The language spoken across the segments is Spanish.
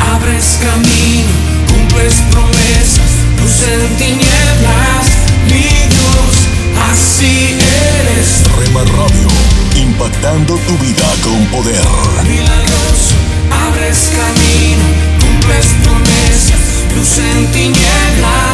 abres camino, cumples promesas, luz en tinieblas, mi Dios, así eres. Rema Radio, impactando tu vida con poder. Milagroso, abres camino, cumples promesas, luz en tinieblas,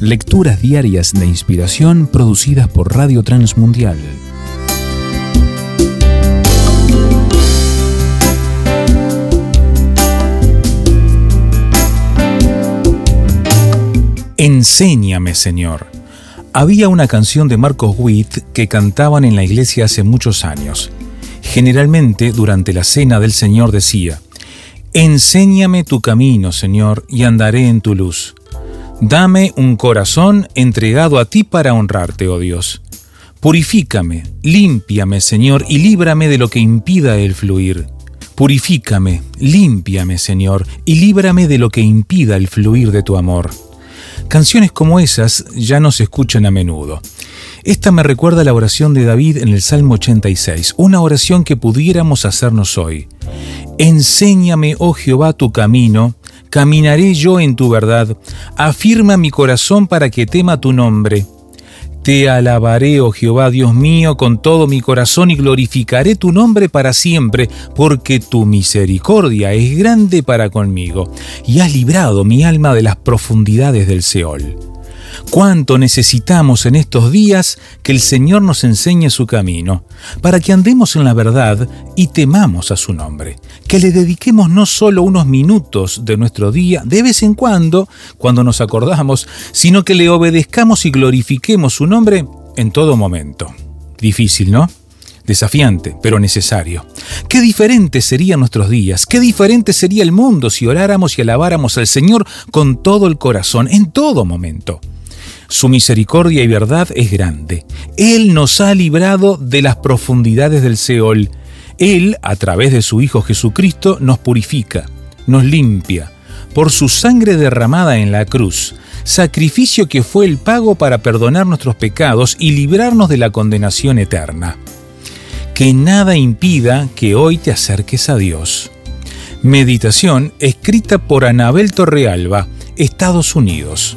Lecturas diarias de inspiración producidas por Radio Transmundial. Enséñame, Señor. Había una canción de Marcos Witt que cantaban en la iglesia hace muchos años. Generalmente durante la cena del Señor decía, Enséñame tu camino, Señor, y andaré en tu luz. Dame un corazón entregado a ti para honrarte, oh Dios. Purifícame, límpiame, Señor, y líbrame de lo que impida el fluir. Purifícame, límpiame, Señor, y líbrame de lo que impida el fluir de tu amor. Canciones como esas ya no se escuchan a menudo. Esta me recuerda la oración de David en el Salmo 86, una oración que pudiéramos hacernos hoy. Enséñame, oh Jehová, tu camino, caminaré yo en tu verdad, afirma mi corazón para que tema tu nombre. Te alabaré, oh Jehová, Dios mío, con todo mi corazón y glorificaré tu nombre para siempre, porque tu misericordia es grande para conmigo, y has librado mi alma de las profundidades del Seol. Cuánto necesitamos en estos días que el Señor nos enseñe su camino, para que andemos en la verdad y temamos a su nombre, que le dediquemos no solo unos minutos de nuestro día, de vez en cuando, cuando nos acordamos, sino que le obedezcamos y glorifiquemos su nombre en todo momento. Difícil, ¿no? Desafiante, pero necesario. Qué diferentes serían nuestros días, qué diferente sería el mundo si oráramos y alabáramos al Señor con todo el corazón, en todo momento. Su misericordia y verdad es grande. Él nos ha librado de las profundidades del Seol. Él, a través de su Hijo Jesucristo, nos purifica, nos limpia, por su sangre derramada en la cruz, sacrificio que fue el pago para perdonar nuestros pecados y librarnos de la condenación eterna. Que nada impida que hoy te acerques a Dios. Meditación escrita por Anabel Torrealba, Estados Unidos.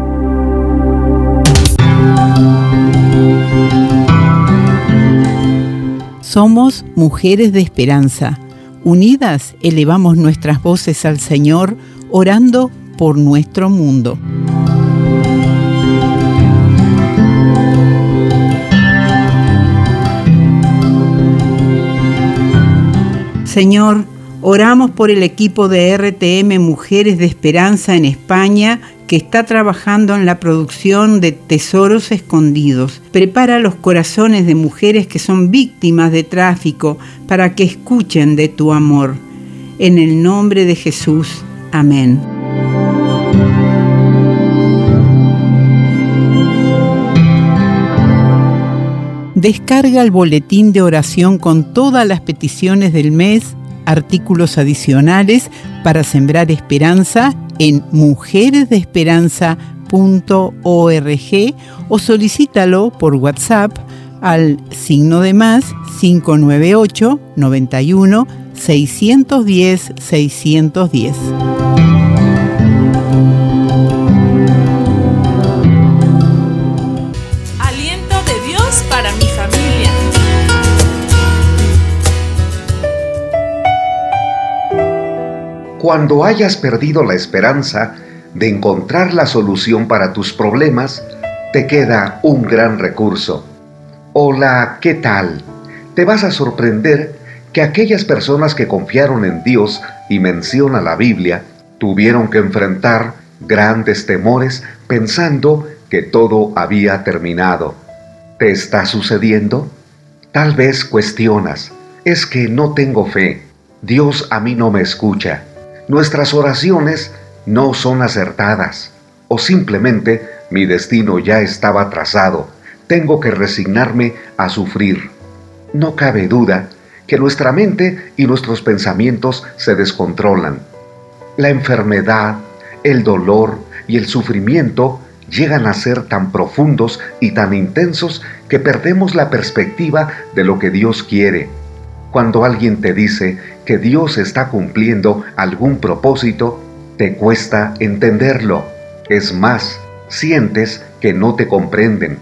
Somos mujeres de esperanza. Unidas elevamos nuestras voces al Señor, orando por nuestro mundo. Señor, oramos por el equipo de RTM Mujeres de Esperanza en España que está trabajando en la producción de Tesoros Escondidos. Prepara los corazones de mujeres que son víctimas de tráfico para que escuchen de tu amor. En el nombre de Jesús. Amén. Descarga el boletín de oración con todas las peticiones del mes, artículos adicionales para sembrar esperanza en mujeresdeesperanza.org o solicítalo por WhatsApp al signo de más 598 91 610 610. Cuando hayas perdido la esperanza de encontrar la solución para tus problemas, te queda un gran recurso. Hola, ¿qué tal? Te vas a sorprender que aquellas personas que confiaron en Dios y menciona la Biblia tuvieron que enfrentar grandes temores pensando que todo había terminado. ¿Te está sucediendo? Tal vez cuestionas, es que no tengo fe, Dios a mí no me escucha nuestras oraciones no son acertadas o simplemente mi destino ya estaba trazado, tengo que resignarme a sufrir. No cabe duda que nuestra mente y nuestros pensamientos se descontrolan. La enfermedad, el dolor y el sufrimiento llegan a ser tan profundos y tan intensos que perdemos la perspectiva de lo que Dios quiere cuando alguien te dice que Dios está cumpliendo algún propósito, te cuesta entenderlo. Es más, sientes que no te comprenden,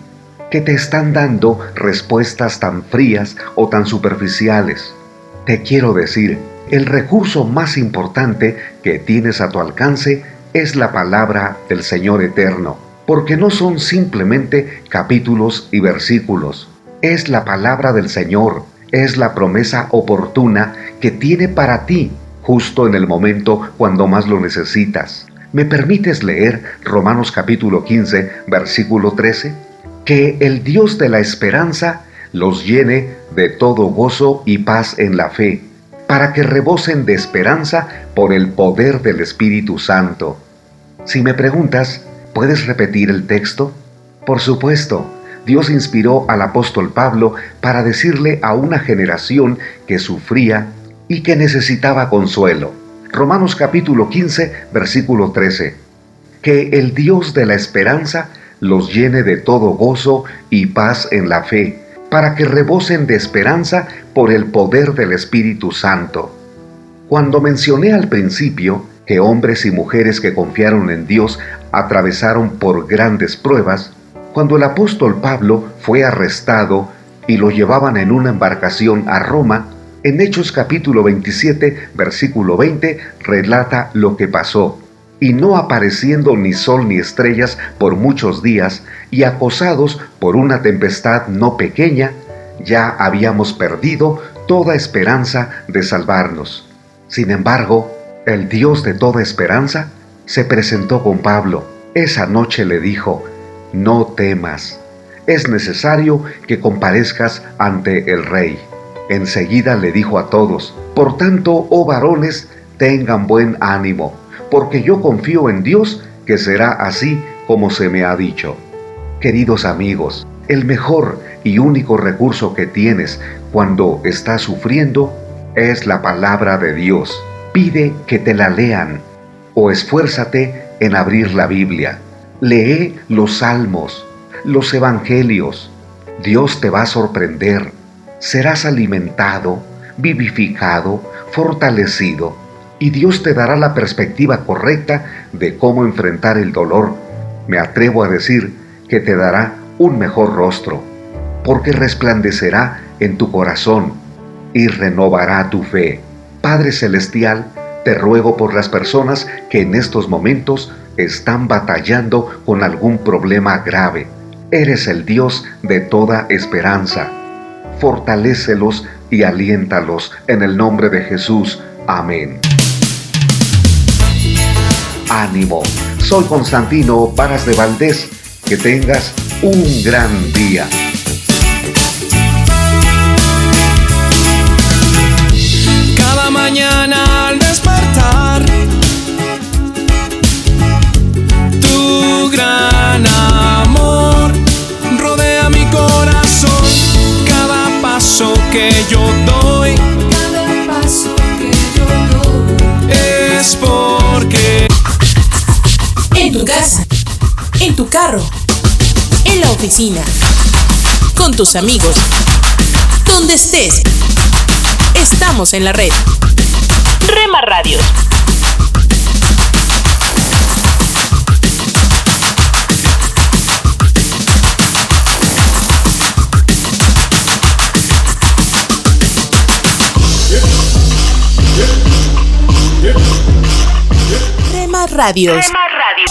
que te están dando respuestas tan frías o tan superficiales. Te quiero decir, el recurso más importante que tienes a tu alcance es la palabra del Señor eterno, porque no son simplemente capítulos y versículos, es la palabra del Señor es la promesa oportuna que tiene para ti justo en el momento cuando más lo necesitas. ¿Me permites leer Romanos capítulo 15, versículo 13? Que el Dios de la esperanza los llene de todo gozo y paz en la fe, para que rebosen de esperanza por el poder del Espíritu Santo. Si me preguntas, ¿puedes repetir el texto? Por supuesto, Dios inspiró al apóstol Pablo para decirle a una generación que sufría y que necesitaba consuelo. Romanos capítulo 15, versículo 13. Que el Dios de la esperanza los llene de todo gozo y paz en la fe, para que rebosen de esperanza por el poder del Espíritu Santo. Cuando mencioné al principio que hombres y mujeres que confiaron en Dios atravesaron por grandes pruebas, cuando el apóstol Pablo fue arrestado y lo llevaban en una embarcación a Roma, en Hechos capítulo 27, versículo 20, relata lo que pasó. Y no apareciendo ni sol ni estrellas por muchos días, y acosados por una tempestad no pequeña, ya habíamos perdido toda esperanza de salvarnos. Sin embargo, el Dios de toda esperanza se presentó con Pablo. Esa noche le dijo, no temas, es necesario que comparezcas ante el rey. Enseguida le dijo a todos, por tanto, oh varones, tengan buen ánimo, porque yo confío en Dios que será así como se me ha dicho. Queridos amigos, el mejor y único recurso que tienes cuando estás sufriendo es la palabra de Dios. Pide que te la lean o esfuérzate en abrir la Biblia. Lee los salmos, los evangelios. Dios te va a sorprender. Serás alimentado, vivificado, fortalecido. Y Dios te dará la perspectiva correcta de cómo enfrentar el dolor. Me atrevo a decir que te dará un mejor rostro, porque resplandecerá en tu corazón y renovará tu fe. Padre Celestial, te ruego por las personas que en estos momentos están batallando con algún problema grave. Eres el Dios de toda esperanza. Fortalécelos y aliéntalos en el nombre de Jesús. Amén. Ánimo, soy Constantino Paras de Valdés. Que tengas un gran día. Cada mañana gran amor rodea mi corazón. Cada paso que yo doy, cada paso que yo doy, es porque En tu casa, en tu carro, en la oficina, con tus amigos, donde estés. Estamos en la red. Rema Radios. Rema Radios.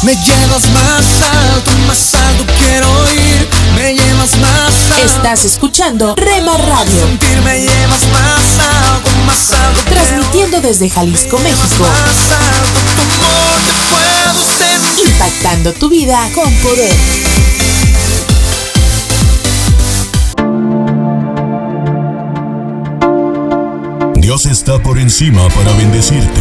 me llevas más alto, más alto quiero ir. Me llevas más alto. Estás escuchando Rema Radio, Sentir me llevas más alto, más alto. quiero transmitiendo desde Jalisco. México, Más alto, tu amor te puedo sentir. impactando tu vida con poder. Dios está por encima para bendecirte,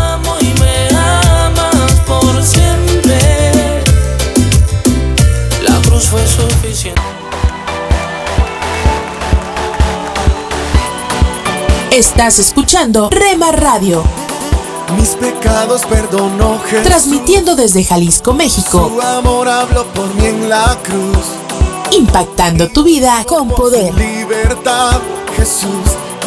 Estás escuchando Rema Radio, Mis pecados perdonó Jesús. transmitiendo desde Jalisco, México, Su amor habló por mí en la cruz. impactando tu vida con poder. Libertad, Jesús,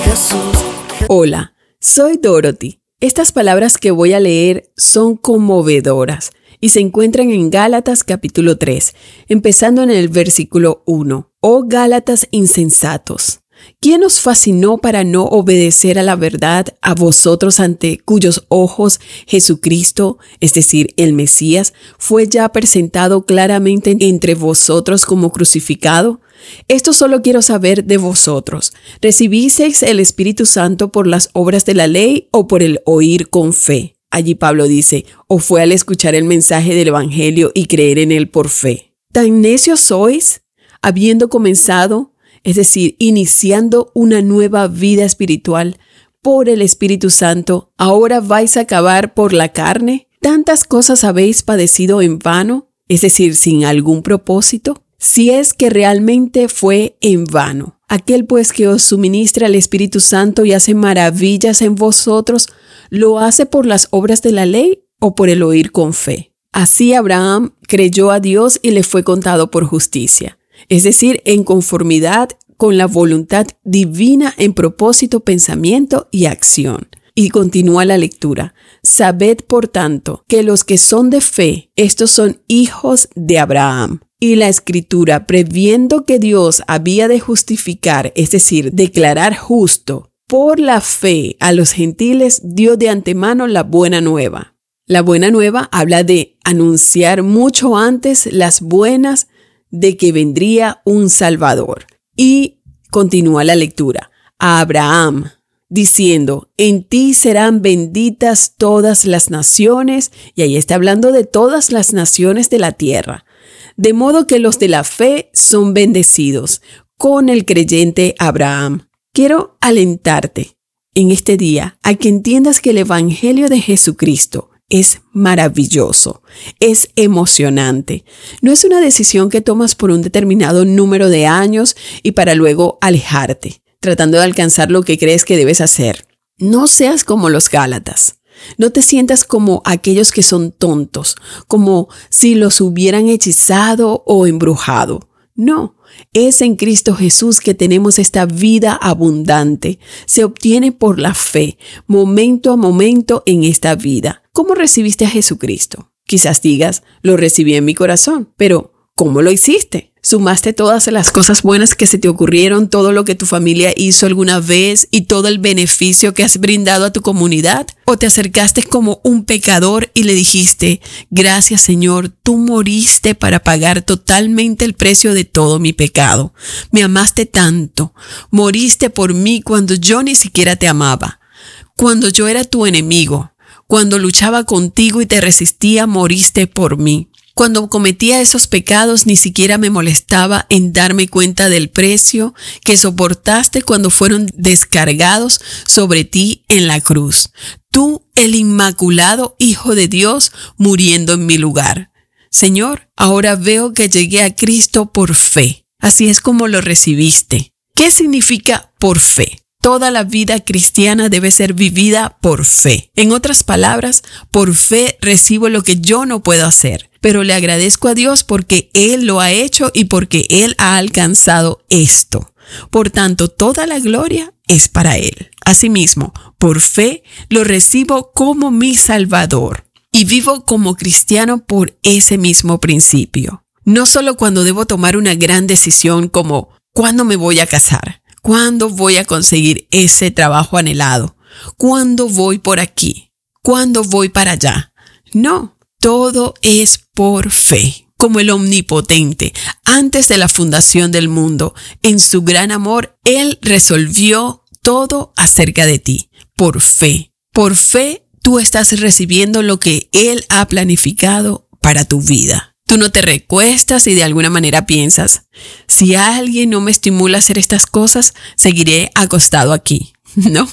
Jesús. Hola, soy Dorothy. Estas palabras que voy a leer son conmovedoras y se encuentran en Gálatas capítulo 3, empezando en el versículo 1. Oh Gálatas insensatos. ¿Quién os fascinó para no obedecer a la verdad a vosotros ante cuyos ojos Jesucristo, es decir, el Mesías, fue ya presentado claramente entre vosotros como crucificado? Esto solo quiero saber de vosotros. ¿Recibisteis el Espíritu Santo por las obras de la ley o por el oír con fe? Allí Pablo dice, o fue al escuchar el mensaje del Evangelio y creer en él por fe. ¿Tan necios sois? Habiendo comenzado, es decir, iniciando una nueva vida espiritual por el Espíritu Santo, ¿ahora vais a acabar por la carne? ¿Tantas cosas habéis padecido en vano? Es decir, sin algún propósito si es que realmente fue en vano. Aquel pues que os suministra el Espíritu Santo y hace maravillas en vosotros, ¿lo hace por las obras de la ley o por el oír con fe? Así Abraham creyó a Dios y le fue contado por justicia, es decir, en conformidad con la voluntad divina en propósito, pensamiento y acción. Y continúa la lectura. Sabed, por tanto, que los que son de fe, estos son hijos de Abraham. Y la escritura, previendo que Dios había de justificar, es decir, declarar justo por la fe a los gentiles, dio de antemano la buena nueva. La buena nueva habla de anunciar mucho antes las buenas de que vendría un Salvador. Y continúa la lectura. A Abraham, diciendo, en ti serán benditas todas las naciones, y ahí está hablando de todas las naciones de la tierra. De modo que los de la fe son bendecidos con el creyente Abraham. Quiero alentarte en este día a que entiendas que el Evangelio de Jesucristo es maravilloso, es emocionante. No es una decisión que tomas por un determinado número de años y para luego alejarte, tratando de alcanzar lo que crees que debes hacer. No seas como los Gálatas. No te sientas como aquellos que son tontos, como si los hubieran hechizado o embrujado. No, es en Cristo Jesús que tenemos esta vida abundante. Se obtiene por la fe, momento a momento en esta vida. ¿Cómo recibiste a Jesucristo? Quizás digas, lo recibí en mi corazón, pero ¿cómo lo hiciste? Sumaste todas las cosas buenas que se te ocurrieron, todo lo que tu familia hizo alguna vez y todo el beneficio que has brindado a tu comunidad. O te acercaste como un pecador y le dijiste, gracias Señor, tú moriste para pagar totalmente el precio de todo mi pecado. Me amaste tanto, moriste por mí cuando yo ni siquiera te amaba, cuando yo era tu enemigo, cuando luchaba contigo y te resistía, moriste por mí. Cuando cometía esos pecados ni siquiera me molestaba en darme cuenta del precio que soportaste cuando fueron descargados sobre ti en la cruz. Tú, el Inmaculado Hijo de Dios, muriendo en mi lugar. Señor, ahora veo que llegué a Cristo por fe. Así es como lo recibiste. ¿Qué significa por fe? Toda la vida cristiana debe ser vivida por fe. En otras palabras, por fe recibo lo que yo no puedo hacer, pero le agradezco a Dios porque Él lo ha hecho y porque Él ha alcanzado esto. Por tanto, toda la gloria es para Él. Asimismo, por fe lo recibo como mi Salvador y vivo como cristiano por ese mismo principio. No solo cuando debo tomar una gran decisión como ¿cuándo me voy a casar? ¿Cuándo voy a conseguir ese trabajo anhelado? ¿Cuándo voy por aquí? ¿Cuándo voy para allá? No, todo es por fe. Como el omnipotente, antes de la fundación del mundo, en su gran amor, Él resolvió todo acerca de ti, por fe. Por fe, tú estás recibiendo lo que Él ha planificado para tu vida. Tú no te recuestas y de alguna manera piensas, si alguien no me estimula a hacer estas cosas, seguiré acostado aquí. No,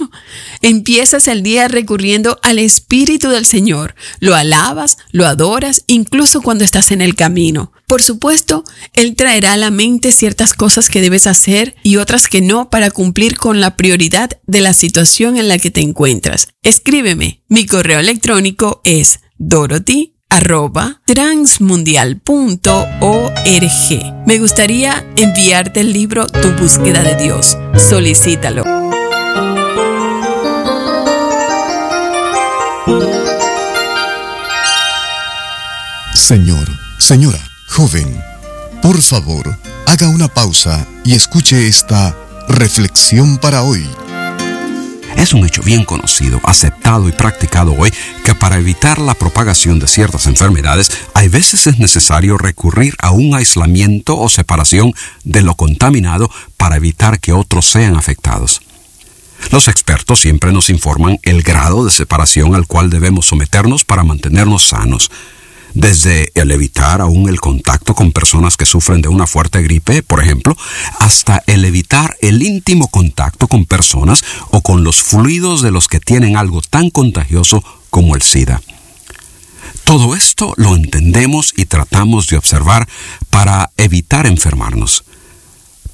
empiezas el día recurriendo al Espíritu del Señor, lo alabas, lo adoras, incluso cuando estás en el camino. Por supuesto, Él traerá a la mente ciertas cosas que debes hacer y otras que no para cumplir con la prioridad de la situación en la que te encuentras. Escríbeme, mi correo electrónico es dorothy arroba transmundial.org. Me gustaría enviarte el libro Tu búsqueda de Dios. Solicítalo. Señor, señora, joven, por favor, haga una pausa y escuche esta reflexión para hoy. Es un hecho bien conocido, aceptado y practicado hoy que para evitar la propagación de ciertas enfermedades, hay veces es necesario recurrir a un aislamiento o separación de lo contaminado para evitar que otros sean afectados. Los expertos siempre nos informan el grado de separación al cual debemos someternos para mantenernos sanos desde el evitar aún el contacto con personas que sufren de una fuerte gripe, por ejemplo, hasta el evitar el íntimo contacto con personas o con los fluidos de los que tienen algo tan contagioso como el SIDA. Todo esto lo entendemos y tratamos de observar para evitar enfermarnos.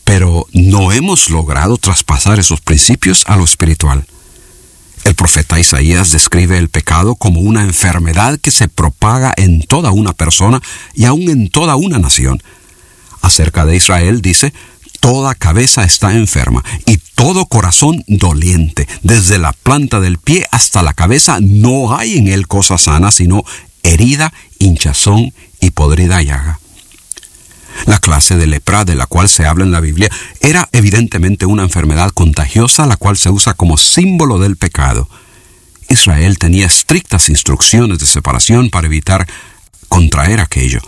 Pero no hemos logrado traspasar esos principios a lo espiritual. El profeta Isaías describe el pecado como una enfermedad que se propaga en toda una persona y aún en toda una nación. Acerca de Israel dice, toda cabeza está enferma y todo corazón doliente. Desde la planta del pie hasta la cabeza no hay en él cosa sana, sino herida, hinchazón y podrida llaga. La clase de lepra de la cual se habla en la Biblia era evidentemente una enfermedad contagiosa la cual se usa como símbolo del pecado. Israel tenía estrictas instrucciones de separación para evitar contraer aquello.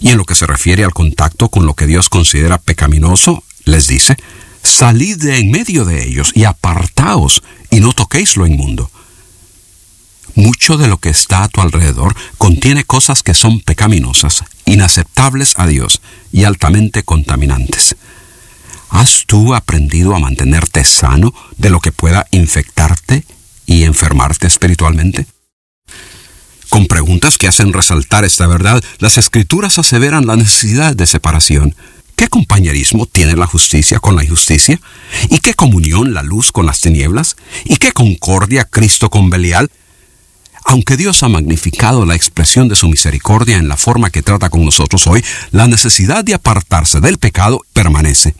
Y en lo que se refiere al contacto con lo que Dios considera pecaminoso, les dice, salid de en medio de ellos y apartaos y no toquéis lo inmundo. Mucho de lo que está a tu alrededor contiene cosas que son pecaminosas, inaceptables a Dios y altamente contaminantes. ¿Has tú aprendido a mantenerte sano de lo que pueda infectarte y enfermarte espiritualmente? Con preguntas que hacen resaltar esta verdad, las escrituras aseveran la necesidad de separación. ¿Qué compañerismo tiene la justicia con la injusticia? ¿Y qué comunión la luz con las tinieblas? ¿Y qué concordia Cristo con Belial? Aunque Dios ha magnificado la expresión de su misericordia en la forma que trata con nosotros hoy, la necesidad de apartarse del pecado permanece.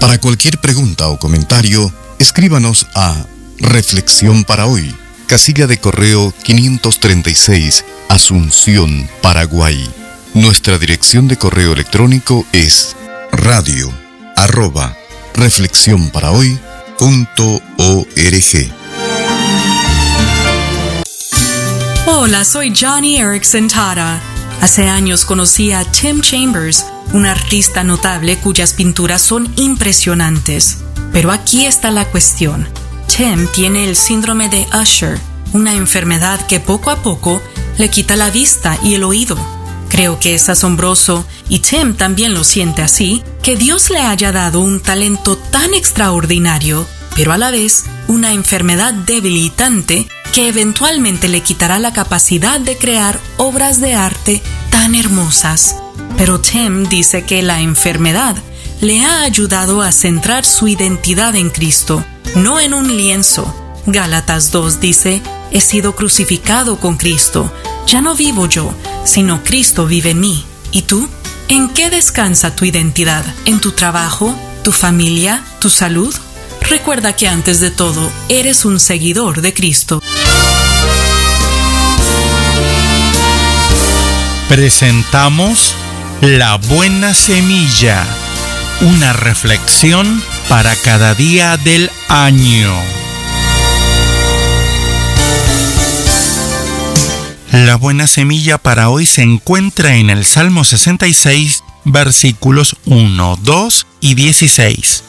Para cualquier pregunta o comentario, escríbanos a Reflexión para hoy, casilla de correo 536, Asunción, Paraguay. Nuestra dirección de correo electrónico es radio arroba reflexión para hoy Hola, soy Johnny Erickson Tara. Hace años conocí a Tim Chambers, un artista notable cuyas pinturas son impresionantes. Pero aquí está la cuestión. Tim tiene el síndrome de Usher, una enfermedad que poco a poco le quita la vista y el oído. Creo que es asombroso, y Tim también lo siente así, que Dios le haya dado un talento tan extraordinario, pero a la vez una enfermedad debilitante que eventualmente le quitará la capacidad de crear obras de arte tan hermosas. Pero Tim dice que la enfermedad le ha ayudado a centrar su identidad en Cristo, no en un lienzo. Gálatas 2 dice, he sido crucificado con Cristo, ya no vivo yo, sino Cristo vive en mí. ¿Y tú? ¿En qué descansa tu identidad? ¿En tu trabajo? ¿Tu familia? ¿Tu salud? Recuerda que antes de todo, eres un seguidor de Cristo. Presentamos La Buena Semilla, una reflexión para cada día del año. La buena semilla para hoy se encuentra en el Salmo 66, versículos 1, 2 y 16.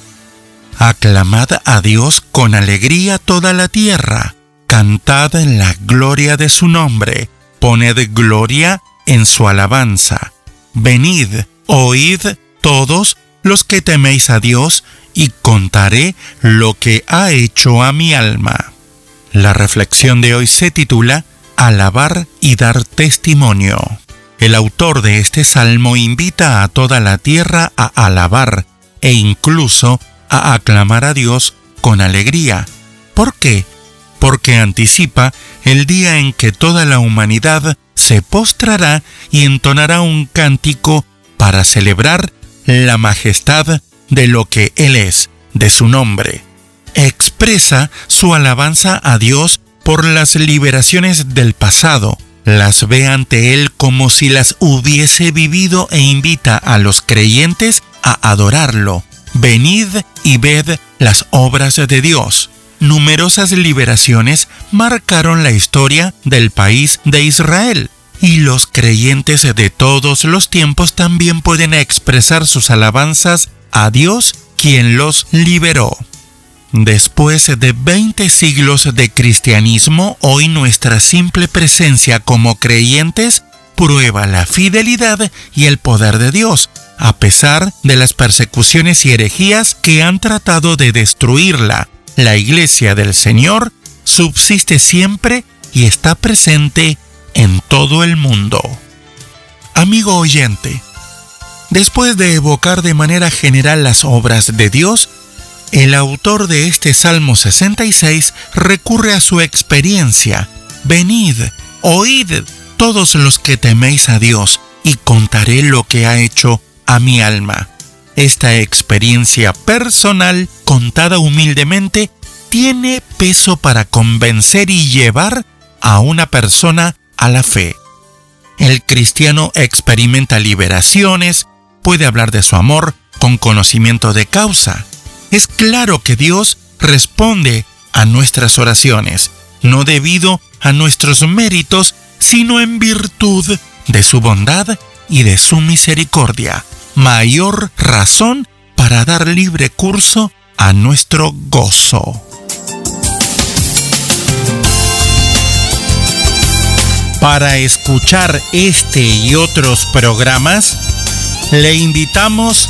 Aclamad a Dios con alegría toda la tierra, cantad la gloria de su nombre, poned gloria en su alabanza. Venid, oíd todos los que teméis a Dios, y contaré lo que ha hecho a mi alma. La reflexión de hoy se titula alabar y dar testimonio. El autor de este salmo invita a toda la tierra a alabar e incluso a aclamar a Dios con alegría. ¿Por qué? Porque anticipa el día en que toda la humanidad se postrará y entonará un cántico para celebrar la majestad de lo que Él es, de su nombre. Expresa su alabanza a Dios por las liberaciones del pasado, las ve ante Él como si las hubiese vivido e invita a los creyentes a adorarlo. Venid y ved las obras de Dios. Numerosas liberaciones marcaron la historia del país de Israel y los creyentes de todos los tiempos también pueden expresar sus alabanzas a Dios quien los liberó. Después de 20 siglos de cristianismo, hoy nuestra simple presencia como creyentes prueba la fidelidad y el poder de Dios, a pesar de las persecuciones y herejías que han tratado de destruirla. La iglesia del Señor subsiste siempre y está presente en todo el mundo. Amigo oyente, después de evocar de manera general las obras de Dios, el autor de este Salmo 66 recurre a su experiencia. Venid, oíd todos los que teméis a Dios, y contaré lo que ha hecho a mi alma. Esta experiencia personal, contada humildemente, tiene peso para convencer y llevar a una persona a la fe. El cristiano experimenta liberaciones, puede hablar de su amor con conocimiento de causa es claro que Dios responde a nuestras oraciones, no debido a nuestros méritos, sino en virtud de su bondad y de su misericordia. Mayor razón para dar libre curso a nuestro gozo. Para escuchar este y otros programas, le invitamos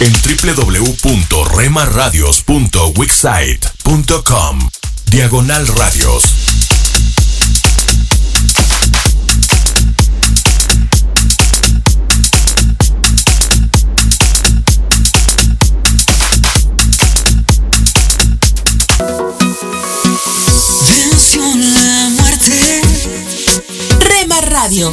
en www.remaradios.wixsite.com Diagonal Radios. Venció la muerte. Rema Radio.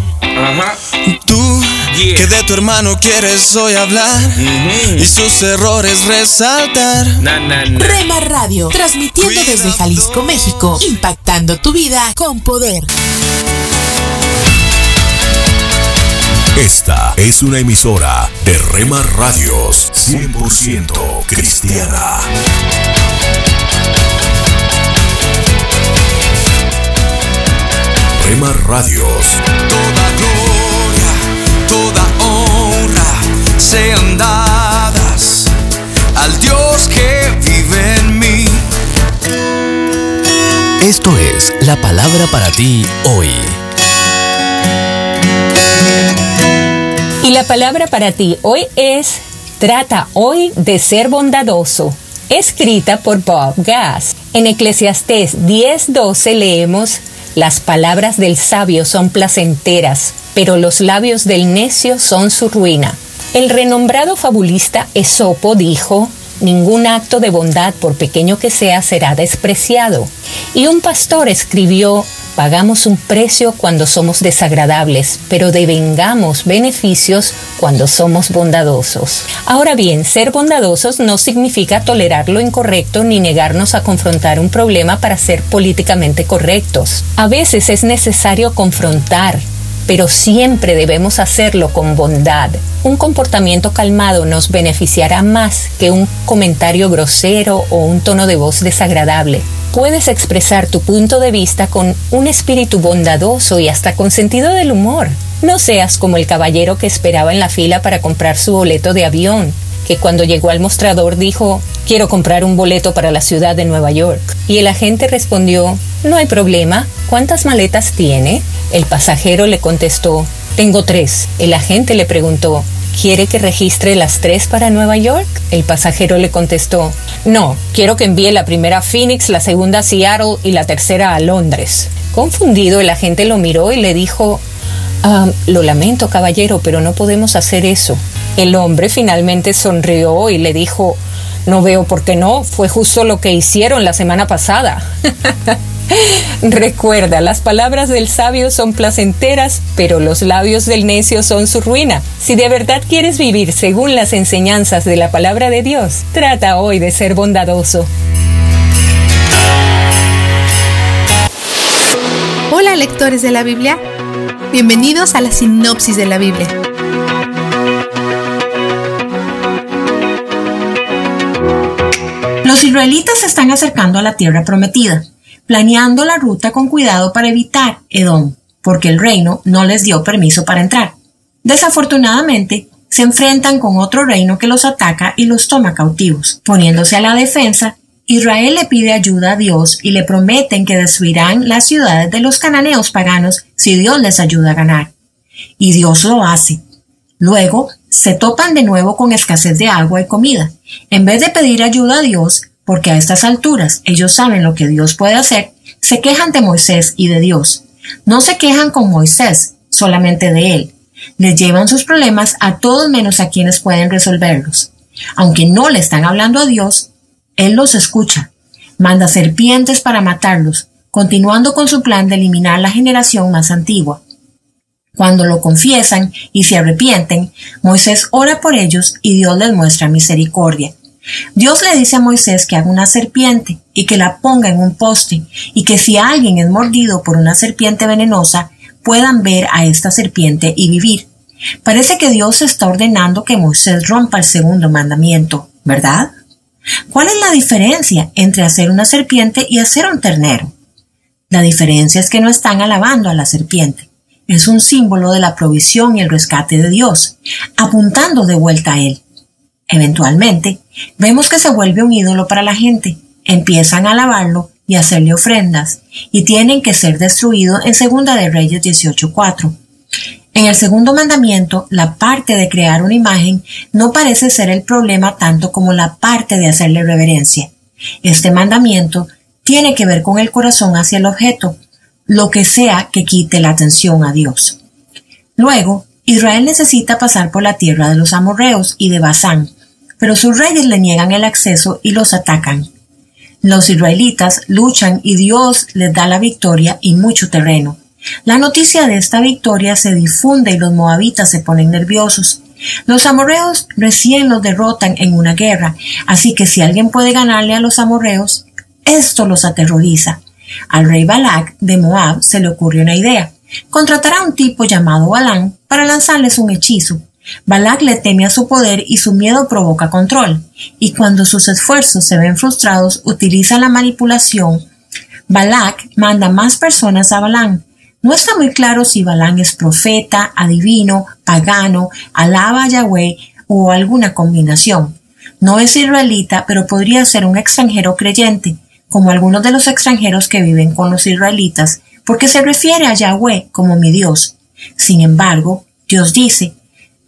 Ajá. Tú Yeah. que de tu hermano quieres hoy hablar y sus errores resaltar. Na, na, na. Rema Radio, transmitiendo desde Jalisco, México, impactando tu vida con poder. Esta es una emisora de Rema Radios 100% cristiana. Rema Radios. Honra sean dadas al Dios que vive en mí. Esto es la palabra para ti hoy. Y la palabra para ti hoy es Trata hoy de ser bondadoso, escrita por Bob Gass. En Eclesiastés 10:12 leemos, Las palabras del sabio son placenteras, pero los labios del necio son su ruina. El renombrado fabulista Esopo dijo, Ningún acto de bondad, por pequeño que sea, será despreciado. Y un pastor escribió, Pagamos un precio cuando somos desagradables, pero devengamos beneficios cuando somos bondadosos. Ahora bien, ser bondadosos no significa tolerar lo incorrecto ni negarnos a confrontar un problema para ser políticamente correctos. A veces es necesario confrontar, pero siempre debemos hacerlo con bondad. Un comportamiento calmado nos beneficiará más que un comentario grosero o un tono de voz desagradable. Puedes expresar tu punto de vista con un espíritu bondadoso y hasta con sentido del humor. No seas como el caballero que esperaba en la fila para comprar su boleto de avión, que cuando llegó al mostrador dijo, quiero comprar un boleto para la ciudad de Nueva York. Y el agente respondió, no hay problema, ¿cuántas maletas tiene? El pasajero le contestó, tengo tres. El agente le preguntó, ¿quiere que registre las tres para Nueva York? El pasajero le contestó, no, quiero que envíe la primera a Phoenix, la segunda a Seattle y la tercera a Londres. Confundido, el agente lo miró y le dijo, "Ah, lo lamento, caballero, pero no podemos hacer eso. El hombre finalmente sonrió y le dijo, no veo por qué no, fue justo lo que hicieron la semana pasada. Recuerda, las palabras del sabio son placenteras, pero los labios del necio son su ruina. Si de verdad quieres vivir según las enseñanzas de la palabra de Dios, trata hoy de ser bondadoso. Hola lectores de la Biblia, bienvenidos a la sinopsis de la Biblia. Los israelitas se están acercando a la tierra prometida, planeando la ruta con cuidado para evitar Edom, porque el reino no les dio permiso para entrar. Desafortunadamente, se enfrentan con otro reino que los ataca y los toma cautivos. Poniéndose a la defensa, Israel le pide ayuda a Dios y le prometen que destruirán las ciudades de los cananeos paganos si Dios les ayuda a ganar. Y Dios lo hace. Luego, se topan de nuevo con escasez de agua y comida. En vez de pedir ayuda a Dios, porque a estas alturas ellos saben lo que Dios puede hacer, se quejan de Moisés y de Dios. No se quejan con Moisés, solamente de él. Les llevan sus problemas a todos menos a quienes pueden resolverlos. Aunque no le están hablando a Dios, él los escucha, manda serpientes para matarlos, continuando con su plan de eliminar la generación más antigua. Cuando lo confiesan y se arrepienten, Moisés ora por ellos y Dios les muestra misericordia. Dios le dice a Moisés que haga una serpiente y que la ponga en un poste y que si alguien es mordido por una serpiente venenosa, puedan ver a esta serpiente y vivir. Parece que Dios está ordenando que Moisés rompa el segundo mandamiento, ¿verdad? ¿Cuál es la diferencia entre hacer una serpiente y hacer un ternero? La diferencia es que no están alabando a la serpiente. Es un símbolo de la provisión y el rescate de Dios, apuntando de vuelta a Él. Eventualmente, vemos que se vuelve un ídolo para la gente. Empiezan a alabarlo y hacerle ofrendas, y tienen que ser destruidos en Segunda de Reyes 18.4. En el segundo mandamiento, la parte de crear una imagen no parece ser el problema tanto como la parte de hacerle reverencia. Este mandamiento tiene que ver con el corazón hacia el objeto, lo que sea que quite la atención a Dios. Luego, Israel necesita pasar por la tierra de los amorreos y de Basán, pero sus reyes le niegan el acceso y los atacan. Los israelitas luchan y Dios les da la victoria y mucho terreno. La noticia de esta victoria se difunde y los moabitas se ponen nerviosos. Los amorreos recién los derrotan en una guerra, así que si alguien puede ganarle a los amorreos, esto los aterroriza. Al rey Balak de Moab se le ocurre una idea. Contratará a un tipo llamado Balán para lanzarles un hechizo. Balak le teme a su poder y su miedo provoca control. Y cuando sus esfuerzos se ven frustrados, utiliza la manipulación. Balak manda más personas a Balán, no está muy claro si Balán es profeta, adivino, pagano, alaba a Yahweh o alguna combinación. No es israelita, pero podría ser un extranjero creyente, como algunos de los extranjeros que viven con los israelitas, porque se refiere a Yahweh como mi Dios. Sin embargo, Dios dice,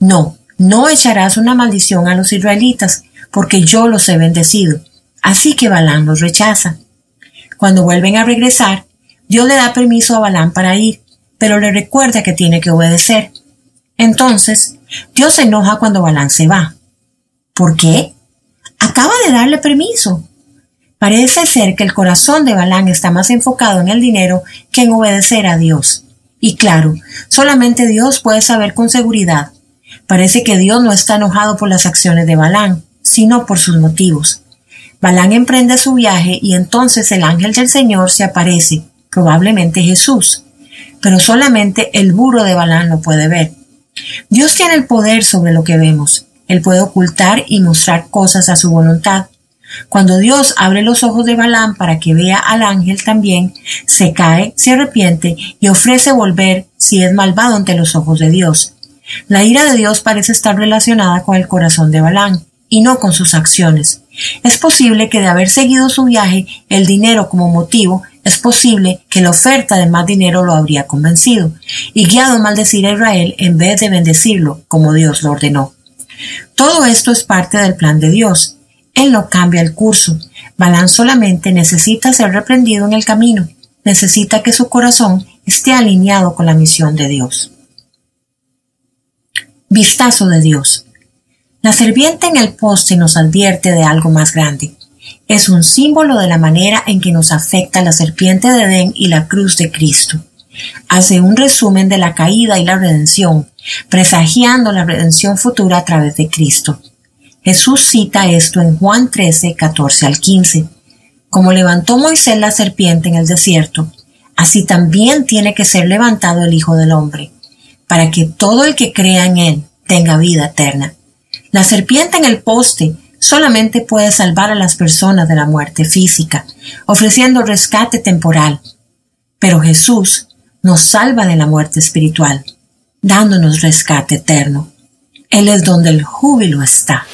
no, no echarás una maldición a los israelitas, porque yo los he bendecido. Así que Balán los rechaza. Cuando vuelven a regresar, Dios le da permiso a Balán para ir, pero le recuerda que tiene que obedecer. Entonces, Dios se enoja cuando Balán se va. ¿Por qué? Acaba de darle permiso. Parece ser que el corazón de Balán está más enfocado en el dinero que en obedecer a Dios. Y claro, solamente Dios puede saber con seguridad. Parece que Dios no está enojado por las acciones de Balán, sino por sus motivos. Balán emprende su viaje y entonces el ángel del Señor se aparece probablemente Jesús, pero solamente el burro de Balán lo puede ver. Dios tiene el poder sobre lo que vemos. Él puede ocultar y mostrar cosas a su voluntad. Cuando Dios abre los ojos de Balán para que vea al ángel también, se cae, se arrepiente y ofrece volver si es malvado ante los ojos de Dios. La ira de Dios parece estar relacionada con el corazón de Balán y no con sus acciones. Es posible que de haber seguido su viaje, el dinero como motivo, es posible que la oferta de más dinero lo habría convencido y guiado a maldecir a Israel en vez de bendecirlo como Dios lo ordenó. Todo esto es parte del plan de Dios. Él no cambia el curso. Balán solamente necesita ser reprendido en el camino. Necesita que su corazón esté alineado con la misión de Dios. Vistazo de Dios. La serpiente en el poste nos advierte de algo más grande es un símbolo de la manera en que nos afecta la serpiente de Edén y la cruz de Cristo. Hace un resumen de la caída y la redención, presagiando la redención futura a través de Cristo. Jesús cita esto en Juan 13, 14 al 15. Como levantó Moisés la serpiente en el desierto, así también tiene que ser levantado el Hijo del Hombre, para que todo el que crea en él tenga vida eterna. La serpiente en el poste solamente puede salvar a las personas de la muerte física, ofreciendo rescate temporal. Pero Jesús nos salva de la muerte espiritual, dándonos rescate eterno. Él es donde el júbilo está.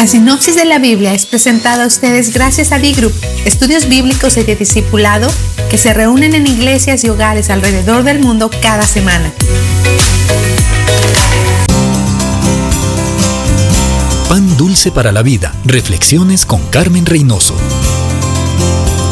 La sinopsis de la Biblia es presentada a ustedes gracias a D-Group, estudios bíblicos y de discipulado que se reúnen en iglesias y hogares alrededor del mundo cada semana. Pan dulce para la vida. Reflexiones con Carmen Reynoso.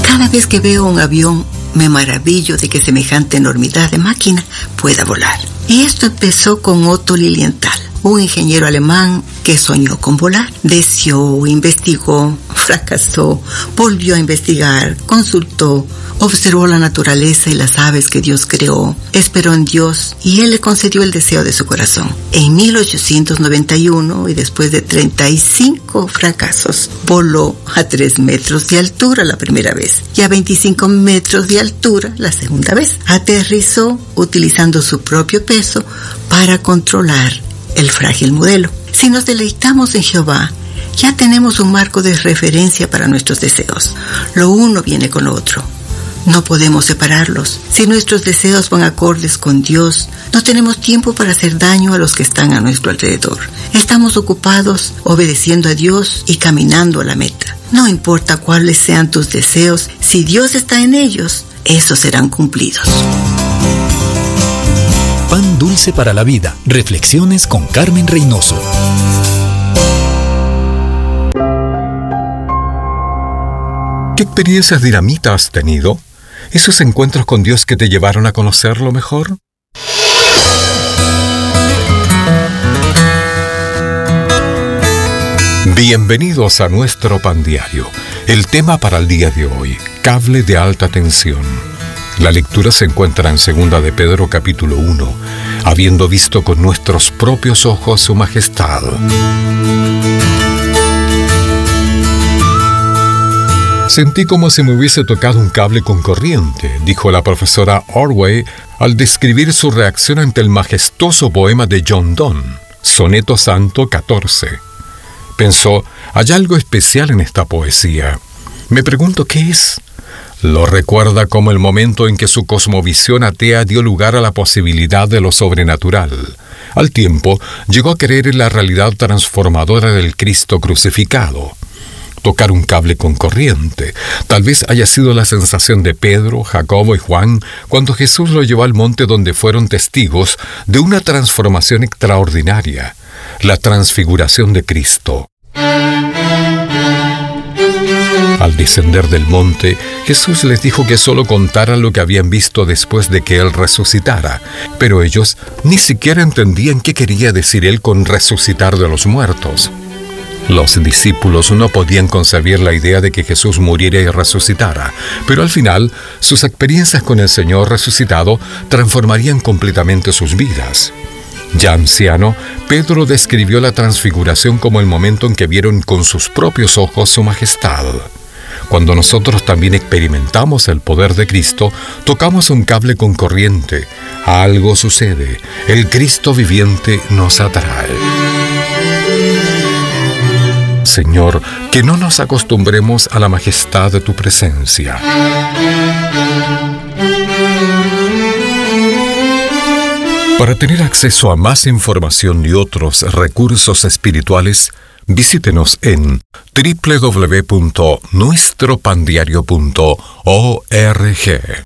Cada vez que veo un avión, me maravillo de que semejante enormidad de máquina pueda volar. Y esto empezó con Otto Lilienthal, un ingeniero alemán que soñó con volar. Deseó, investigó, fracasó, volvió a investigar, consultó, observó la naturaleza y las aves que Dios creó, esperó en Dios y Él le concedió el deseo de su corazón. En 1891 y después de 35 fracasos, voló a 3 metros de altura la primera vez y a 25 metros de altura la segunda vez. Aterrizó utilizando su propio peso para controlar el frágil modelo. Si nos deleitamos en Jehová, ya tenemos un marco de referencia para nuestros deseos. Lo uno viene con lo otro. No podemos separarlos. Si nuestros deseos van acordes con Dios, no tenemos tiempo para hacer daño a los que están a nuestro alrededor. Estamos ocupados obedeciendo a Dios y caminando a la meta. No importa cuáles sean tus deseos, si Dios está en ellos, esos serán cumplidos. Pan dulce para la vida. Reflexiones con Carmen Reynoso. ¿Qué experiencias dinamita has tenido? ¿Esos encuentros con Dios que te llevaron a conocerlo mejor? Bienvenidos a nuestro pan diario. El tema para el día de hoy, cable de alta tensión. La lectura se encuentra en 2 de Pedro capítulo 1, habiendo visto con nuestros propios ojos su majestad. Sentí como si me hubiese tocado un cable con corriente, dijo la profesora Orway al describir su reacción ante el majestuoso poema de John Donne, Soneto Santo 14. Pensó, hay algo especial en esta poesía. Me pregunto qué es. Lo recuerda como el momento en que su cosmovisión atea dio lugar a la posibilidad de lo sobrenatural. Al tiempo, llegó a creer en la realidad transformadora del Cristo crucificado tocar un cable con corriente. Tal vez haya sido la sensación de Pedro, Jacobo y Juan cuando Jesús lo llevó al monte donde fueron testigos de una transformación extraordinaria, la transfiguración de Cristo. Al descender del monte, Jesús les dijo que solo contaran lo que habían visto después de que Él resucitara, pero ellos ni siquiera entendían qué quería decir Él con resucitar de los muertos. Los discípulos no podían concebir la idea de que Jesús muriera y resucitara, pero al final sus experiencias con el Señor resucitado transformarían completamente sus vidas. Ya anciano, Pedro describió la transfiguración como el momento en que vieron con sus propios ojos su majestad. Cuando nosotros también experimentamos el poder de Cristo, tocamos un cable con corriente. Algo sucede. El Cristo viviente nos atrae. Señor, que no nos acostumbremos a la majestad de tu presencia. Para tener acceso a más información y otros recursos espirituales, visítenos en www.nuestropandiario.org.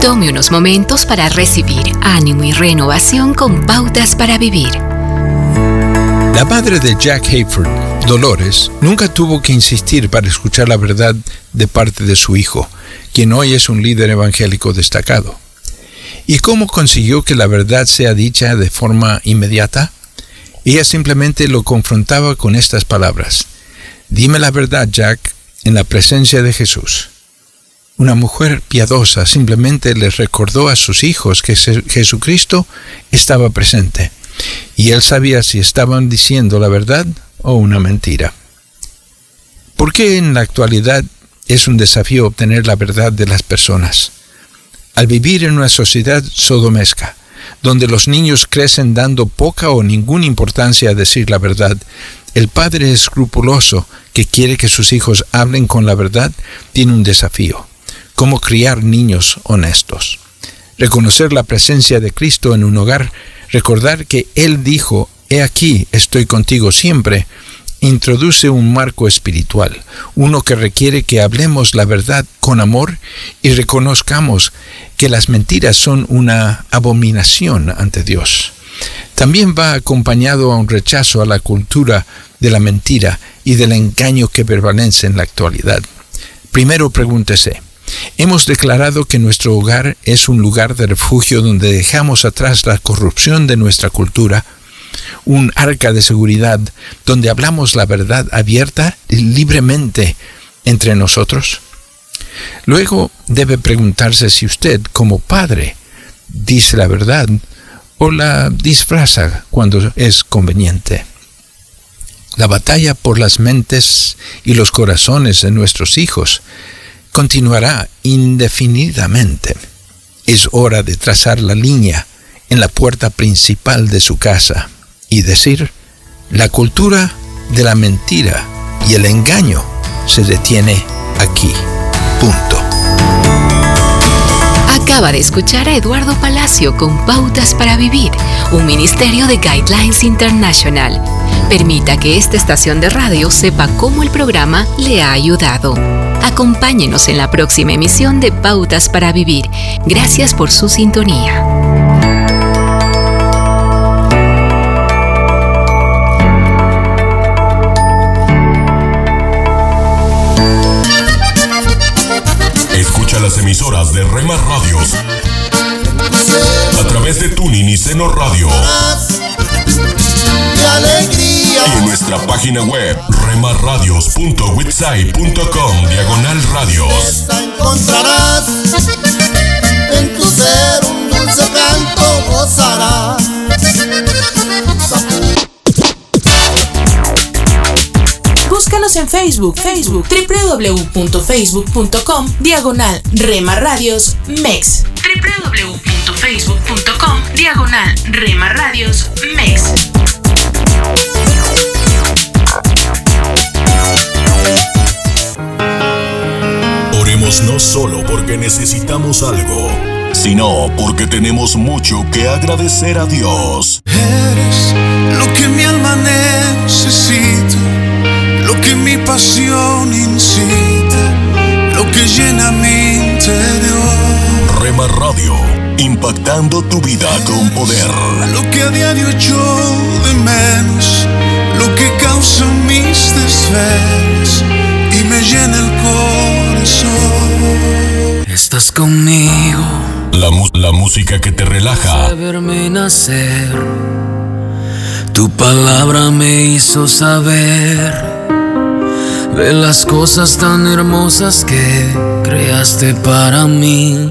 Tome unos momentos para recibir ánimo y renovación con pautas para vivir. La madre de Jack Hayford, Dolores, nunca tuvo que insistir para escuchar la verdad de parte de su hijo, quien hoy es un líder evangélico destacado. ¿Y cómo consiguió que la verdad sea dicha de forma inmediata? Ella simplemente lo confrontaba con estas palabras. Dime la verdad, Jack, en la presencia de Jesús. Una mujer piadosa simplemente les recordó a sus hijos que Jesucristo estaba presente y él sabía si estaban diciendo la verdad o una mentira. ¿Por qué en la actualidad es un desafío obtener la verdad de las personas? Al vivir en una sociedad sodomesca, donde los niños crecen dando poca o ninguna importancia a decir la verdad, el padre escrupuloso que quiere que sus hijos hablen con la verdad tiene un desafío. ¿Cómo criar niños honestos? Reconocer la presencia de Cristo en un hogar, recordar que Él dijo, He aquí, estoy contigo siempre, introduce un marco espiritual, uno que requiere que hablemos la verdad con amor y reconozcamos que las mentiras son una abominación ante Dios. También va acompañado a un rechazo a la cultura de la mentira y del engaño que prevalece en la actualidad. Primero pregúntese, ¿hemos declarado que nuestro hogar es un lugar de refugio donde dejamos atrás la corrupción de nuestra cultura? un arca de seguridad donde hablamos la verdad abierta y libremente entre nosotros? Luego debe preguntarse si usted, como padre, dice la verdad o la disfraza cuando es conveniente. La batalla por las mentes y los corazones de nuestros hijos continuará indefinidamente. Es hora de trazar la línea en la puerta principal de su casa y decir, la cultura de la mentira y el engaño se detiene aquí. Punto. Acaba de escuchar a Eduardo Palacio con Pautas para Vivir, un ministerio de Guidelines International. Permita que esta estación de radio sepa cómo el programa le ha ayudado. Acompáñenos en la próxima emisión de Pautas para Vivir. Gracias por su sintonía. Escucha las emisoras de Rema Radios a través de Tuning y Seno Radio. Y en nuestra página web remarradios.witsai.com diagonal radios. encontrarás en tu ser un dulce canto gozarás. Búscanos en Facebook, Facebook, www.facebook.com, diagonal Rema Radios MEX. www.facebook.com, diagonal Rema Radios MEX. Oremos no solo porque necesitamos algo, sino porque tenemos mucho que agradecer a Dios. Eres lo que mi alma necesita, lo que mi pasión incita, lo que llena mi interior. Rema Radio, impactando tu vida con poder. Lo que a diario echo de menos, lo que causa mis desvelos y me llena el corazón. Estás conmigo. La, la música que te relaja. de verme nacer. Tu palabra me hizo saber de las cosas tan hermosas que creaste para mí.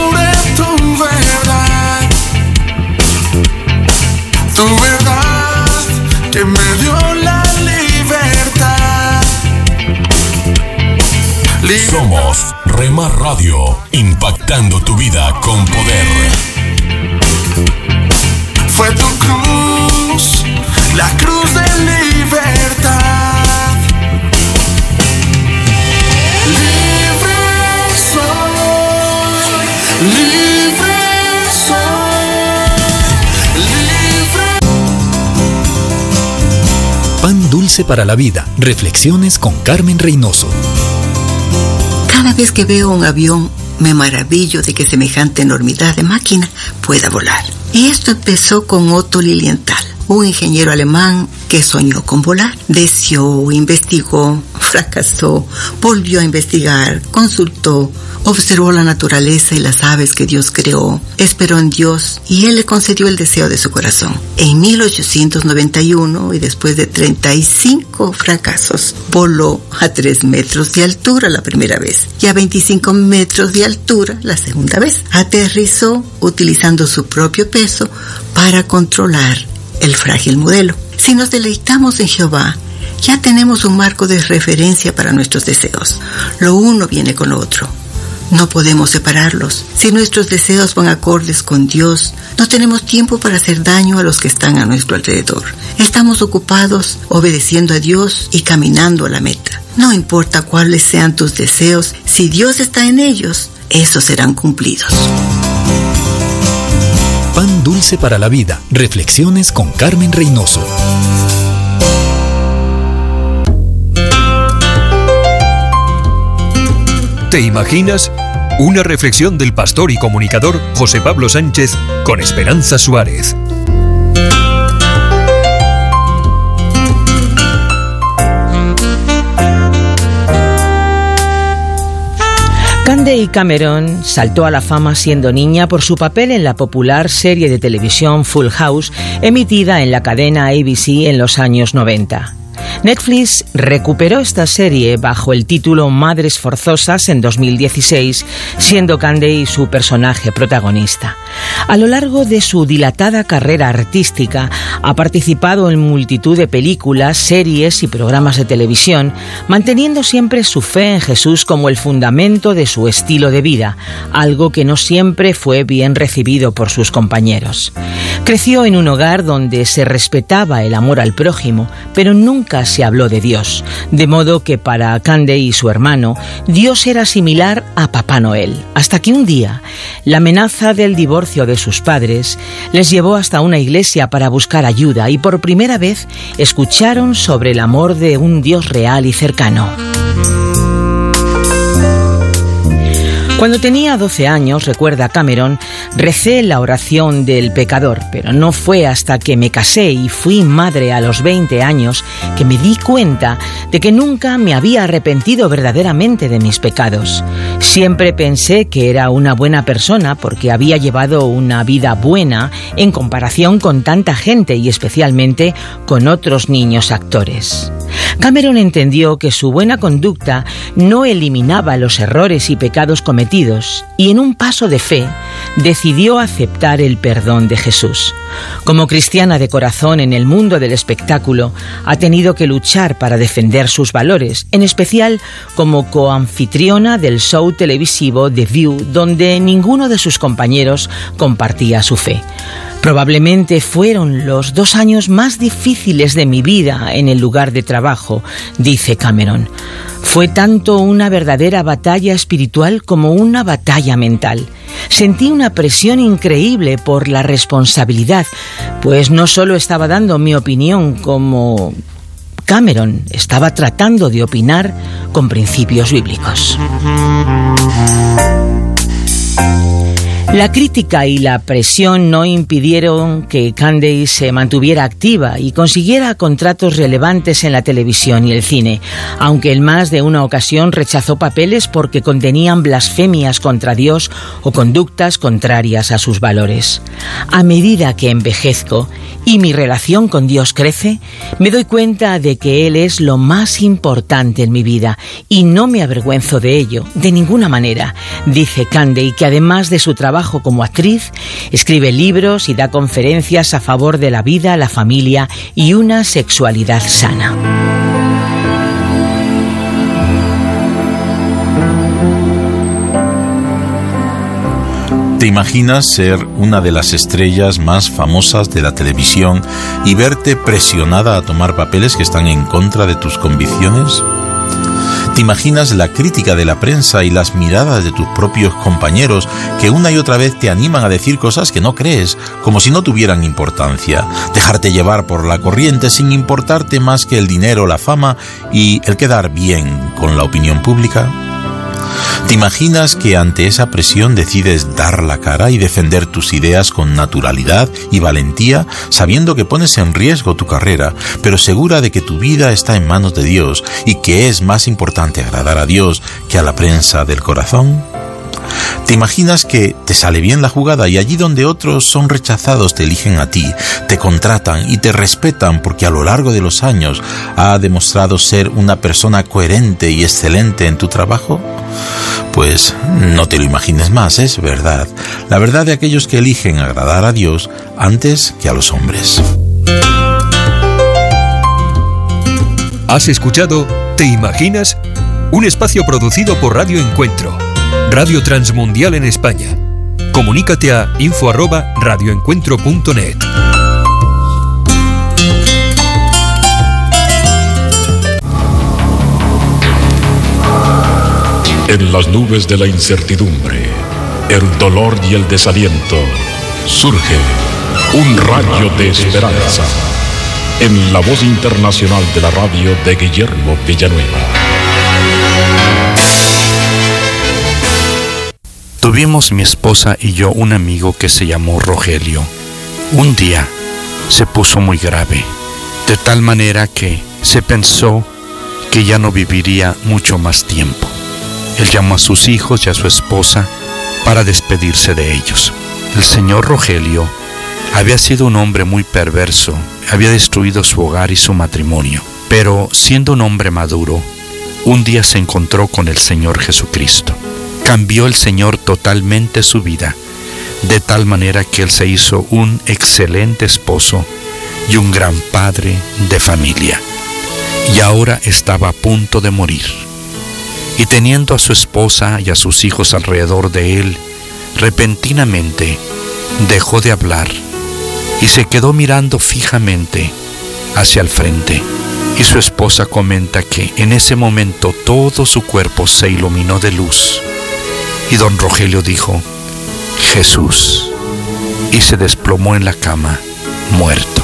Tu verdad que me dio la libertad. Somos Rema Radio, impactando tu vida con poder. Fue tu cruz, la cruz Para la vida. Reflexiones con Carmen Reynoso. Cada vez que veo un avión, me maravillo de que semejante enormidad de máquina pueda volar. Y esto empezó con Otto Lilienthal, un ingeniero alemán que soñó con volar. Deseó, investigó, fracasó, volvió a investigar, consultó, observó la naturaleza y las aves que Dios creó, esperó en Dios y Él le concedió el deseo de su corazón. En 1891 y después de 35 fracasos, voló a 3 metros de altura la primera vez y a 25 metros de altura la segunda vez. Aterrizó utilizando su propio peso para controlar el frágil modelo. Si nos deleitamos en Jehová, ya tenemos un marco de referencia para nuestros deseos. Lo uno viene con lo otro. No podemos separarlos. Si nuestros deseos van acordes con Dios, no tenemos tiempo para hacer daño a los que están a nuestro alrededor. Estamos ocupados obedeciendo a Dios y caminando a la meta. No importa cuáles sean tus deseos, si Dios está en ellos, esos serán cumplidos. Pan dulce para la vida. Reflexiones con Carmen Reynoso. ¿Te imaginas? Una reflexión del pastor y comunicador José Pablo Sánchez con Esperanza Suárez. Candy Cameron saltó a la fama siendo niña por su papel en la popular serie de televisión Full House emitida en la cadena ABC en los años 90. Netflix recuperó esta serie bajo el título Madres Forzosas en 2016, siendo Candy su personaje protagonista. A lo largo de su dilatada carrera artística, ha participado en multitud de películas, series y programas de televisión, manteniendo siempre su fe en Jesús como el fundamento de su estilo de vida, algo que no siempre fue bien recibido por sus compañeros. Creció en un hogar donde se respetaba el amor al prójimo, pero nunca se habló de Dios, de modo que para Candy y su hermano, Dios era similar a Papá Noel, hasta que un día la amenaza del divorcio de sus padres les llevó hasta una iglesia para buscar ayuda y por primera vez escucharon sobre el amor de un Dios real y cercano. Cuando tenía 12 años, recuerda Cameron, recé la oración del pecador, pero no fue hasta que me casé y fui madre a los 20 años que me di cuenta de que nunca me había arrepentido verdaderamente de mis pecados. Siempre pensé que era una buena persona porque había llevado una vida buena en comparación con tanta gente y especialmente con otros niños actores. Cameron entendió que su buena conducta no eliminaba los errores y pecados cometidos y en un paso de fe decidió aceptar el perdón de Jesús. Como cristiana de corazón en el mundo del espectáculo, ha tenido que luchar para defender sus valores, en especial como coanfitriona del show televisivo The View, donde ninguno de sus compañeros compartía su fe. Probablemente fueron los dos años más difíciles de mi vida en el lugar de trabajo, dice Cameron. Fue tanto una verdadera batalla espiritual como una batalla mental. Sentí una presión increíble por la responsabilidad, pues no solo estaba dando mi opinión como Cameron, estaba tratando de opinar con principios bíblicos. La crítica y la presión no impidieron que Candy se mantuviera activa y consiguiera contratos relevantes en la televisión y el cine, aunque en más de una ocasión rechazó papeles porque contenían blasfemias contra Dios o conductas contrarias a sus valores. A medida que envejezco y mi relación con Dios crece, me doy cuenta de que Él es lo más importante en mi vida y no me avergüenzo de ello, de ninguna manera, dice Candy, que además de su como actriz, escribe libros y da conferencias a favor de la vida, la familia y una sexualidad sana. ¿Te imaginas ser una de las estrellas más famosas de la televisión y verte presionada a tomar papeles que están en contra de tus convicciones? ¿Te imaginas la crítica de la prensa y las miradas de tus propios compañeros que una y otra vez te animan a decir cosas que no crees, como si no tuvieran importancia? Dejarte llevar por la corriente sin importarte más que el dinero, la fama y el quedar bien con la opinión pública? ¿Te imaginas que ante esa presión decides dar la cara y defender tus ideas con naturalidad y valentía, sabiendo que pones en riesgo tu carrera, pero segura de que tu vida está en manos de Dios y que es más importante agradar a Dios que a la prensa del corazón? ¿Te imaginas que te sale bien la jugada y allí donde otros son rechazados te eligen a ti, te contratan y te respetan porque a lo largo de los años ha demostrado ser una persona coherente y excelente en tu trabajo? Pues no te lo imagines más, es verdad. La verdad de aquellos que eligen agradar a Dios antes que a los hombres. Has escuchado ¿Te imaginas? Un espacio producido por Radio Encuentro, Radio Transmundial en España. Comunícate a info@radioencuentro.net. En las nubes de la incertidumbre, el dolor y el desaliento, surge un rayo de esperanza en la voz internacional de la radio de Guillermo Villanueva. Tuvimos mi esposa y yo un amigo que se llamó Rogelio. Un día se puso muy grave, de tal manera que se pensó que ya no viviría mucho más tiempo. Él llamó a sus hijos y a su esposa para despedirse de ellos. El señor Rogelio había sido un hombre muy perverso, había destruido su hogar y su matrimonio, pero siendo un hombre maduro, un día se encontró con el Señor Jesucristo. Cambió el Señor totalmente su vida, de tal manera que él se hizo un excelente esposo y un gran padre de familia. Y ahora estaba a punto de morir. Y teniendo a su esposa y a sus hijos alrededor de él, repentinamente dejó de hablar y se quedó mirando fijamente hacia el frente. Y su esposa comenta que en ese momento todo su cuerpo se iluminó de luz. Y don Rogelio dijo, Jesús, y se desplomó en la cama, muerto.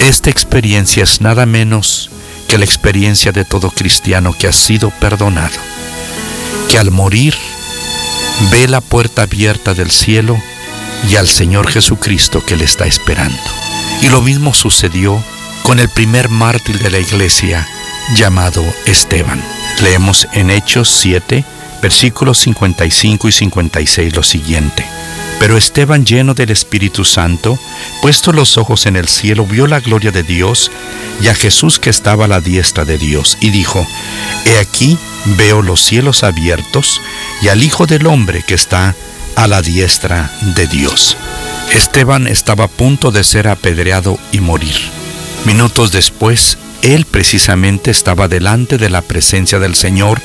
Esta experiencia es nada menos que la experiencia de todo cristiano que ha sido perdonado, que al morir ve la puerta abierta del cielo y al Señor Jesucristo que le está esperando. Y lo mismo sucedió con el primer mártir de la iglesia llamado Esteban. Leemos en Hechos 7, versículos 55 y 56 lo siguiente. Pero Esteban, lleno del Espíritu Santo, puesto los ojos en el cielo, vio la gloria de Dios y a Jesús que estaba a la diestra de Dios, y dijo, He aquí veo los cielos abiertos y al Hijo del Hombre que está a la diestra de Dios. Esteban estaba a punto de ser apedreado y morir. Minutos después, él precisamente estaba delante de la presencia del Señor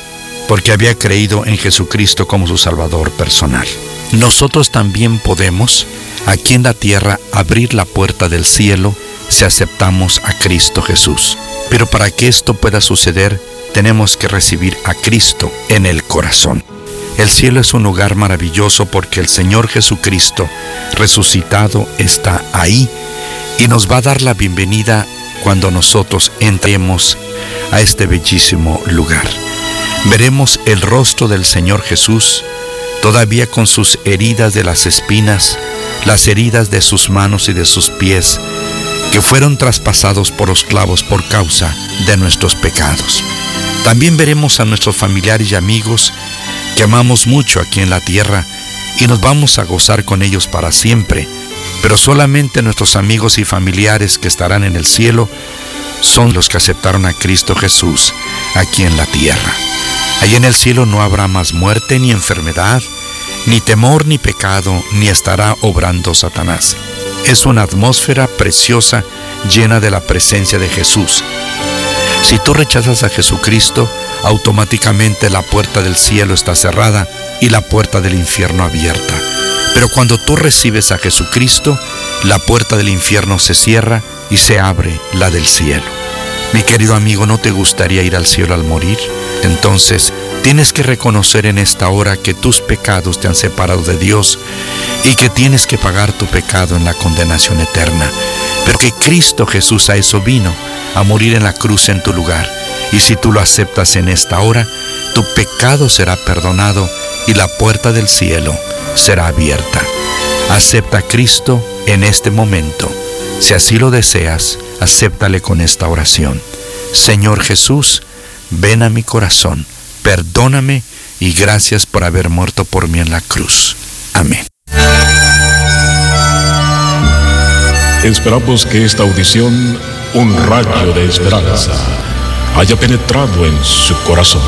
porque había creído en Jesucristo como su Salvador personal. Nosotros también podemos, aquí en la tierra, abrir la puerta del cielo si aceptamos a Cristo Jesús. Pero para que esto pueda suceder, tenemos que recibir a Cristo en el corazón. El cielo es un lugar maravilloso porque el Señor Jesucristo resucitado está ahí y nos va a dar la bienvenida cuando nosotros entremos a este bellísimo lugar. Veremos el rostro del Señor Jesús todavía con sus heridas de las espinas, las heridas de sus manos y de sus pies, que fueron traspasados por los clavos por causa de nuestros pecados. También veremos a nuestros familiares y amigos que amamos mucho aquí en la tierra y nos vamos a gozar con ellos para siempre, pero solamente nuestros amigos y familiares que estarán en el cielo son los que aceptaron a Cristo Jesús aquí en la tierra. Allí en el cielo no habrá más muerte ni enfermedad, ni temor ni pecado, ni estará obrando Satanás. Es una atmósfera preciosa llena de la presencia de Jesús. Si tú rechazas a Jesucristo, automáticamente la puerta del cielo está cerrada y la puerta del infierno abierta. Pero cuando tú recibes a Jesucristo, la puerta del infierno se cierra y se abre la del cielo. Mi querido amigo, ¿no te gustaría ir al cielo al morir? Entonces, tienes que reconocer en esta hora que tus pecados te han separado de Dios y que tienes que pagar tu pecado en la condenación eterna. Pero que Cristo Jesús a eso vino, a morir en la cruz en tu lugar. Y si tú lo aceptas en esta hora, tu pecado será perdonado y la puerta del cielo será abierta. Acepta a Cristo en este momento. Si así lo deseas, acéptale con esta oración. Señor Jesús, ven a mi corazón, perdóname y gracias por haber muerto por mí en la cruz. Amén. Esperamos que esta audición, un rayo de esperanza, haya penetrado en su corazón.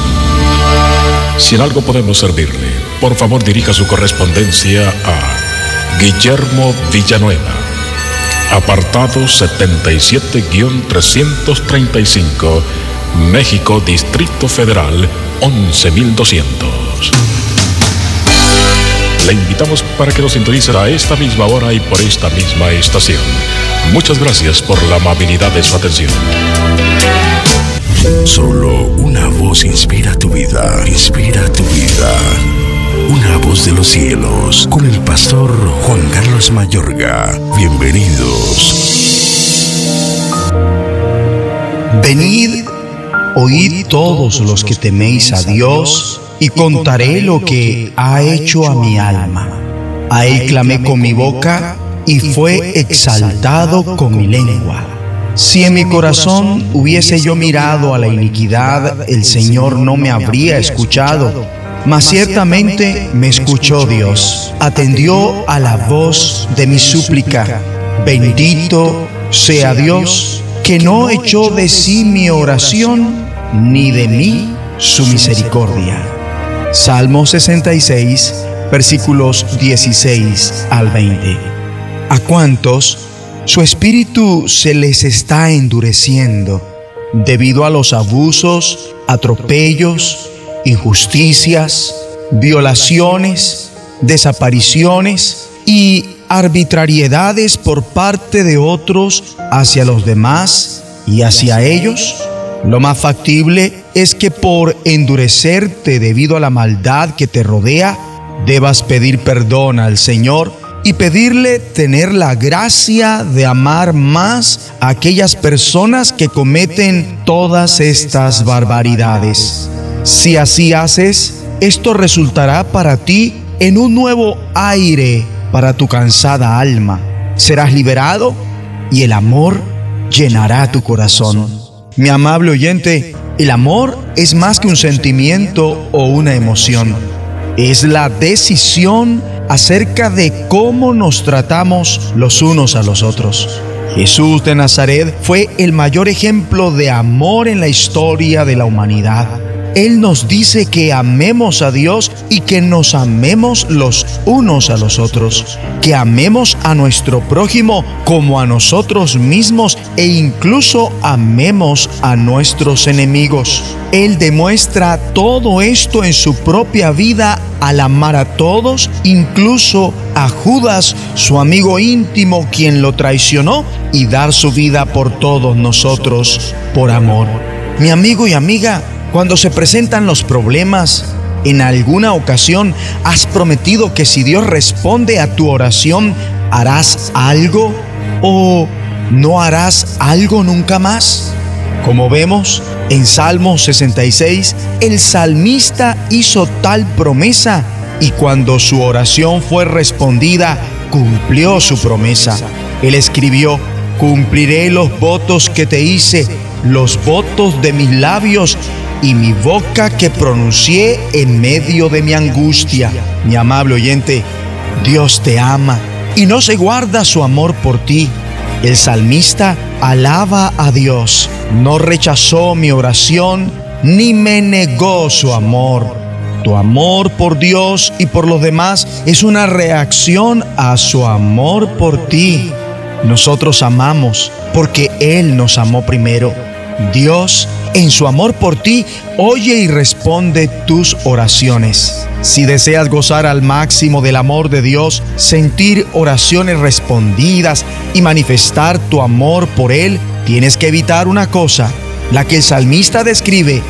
Si en algo podemos servirle, por favor dirija su correspondencia a Guillermo Villanueva, apartado 77-335, México, Distrito Federal, 11200. Le invitamos para que nos sintonice a esta misma hora y por esta misma estación. Muchas gracias por la amabilidad de su atención. Solo una voz inspira tu vida, inspira tu vida. Una voz de los cielos, con el pastor Juan Carlos Mayorga. Bienvenidos. Venid, oíd todos los que teméis a Dios, y contaré lo que ha hecho a mi alma. A él clamé con mi boca, y fue exaltado con mi lengua. Si en mi corazón hubiese yo mirado a la iniquidad, el Señor no me habría escuchado. Mas ciertamente me escuchó Dios, atendió a la voz de mi súplica. Bendito sea Dios, que no echó de sí mi oración, ni de mí su misericordia. Salmo 66, versículos 16 al 20. ¿A cuántos su espíritu se les está endureciendo debido a los abusos, atropellos, injusticias, violaciones, desapariciones y arbitrariedades por parte de otros hacia los demás y hacia ellos? Lo más factible es que por endurecerte debido a la maldad que te rodea, debas pedir perdón al Señor y pedirle tener la gracia de amar más a aquellas personas que cometen todas estas barbaridades. Si así haces, esto resultará para ti en un nuevo aire para tu cansada alma. Serás liberado y el amor llenará tu corazón. Mi amable oyente, el amor es más que un sentimiento o una emoción. Es la decisión acerca de cómo nos tratamos los unos a los otros. Jesús de Nazaret fue el mayor ejemplo de amor en la historia de la humanidad. Él nos dice que amemos a Dios y que nos amemos los unos a los otros, que amemos a nuestro prójimo como a nosotros mismos e incluso amemos a nuestros enemigos. Él demuestra todo esto en su propia vida al amar a todos, incluso a Judas, su amigo íntimo, quien lo traicionó, y dar su vida por todos nosotros por amor. Mi amigo y amiga, cuando se presentan los problemas, en alguna ocasión has prometido que si Dios responde a tu oración, harás algo o no harás algo nunca más. Como vemos en Salmo 66, el salmista hizo tal promesa y cuando su oración fue respondida, cumplió su promesa. Él escribió, cumpliré los votos que te hice, los votos de mis labios y mi boca que pronuncié en medio de mi angustia. Mi amable oyente, Dios te ama y no se guarda su amor por ti. El salmista alaba a Dios, no rechazó mi oración ni me negó su amor. Tu amor por Dios y por los demás es una reacción a su amor por ti. Nosotros amamos porque Él nos amó primero. Dios, en su amor por ti, oye y responde tus oraciones. Si deseas gozar al máximo del amor de Dios, sentir oraciones respondidas y manifestar tu amor por Él, tienes que evitar una cosa, la que el salmista describe.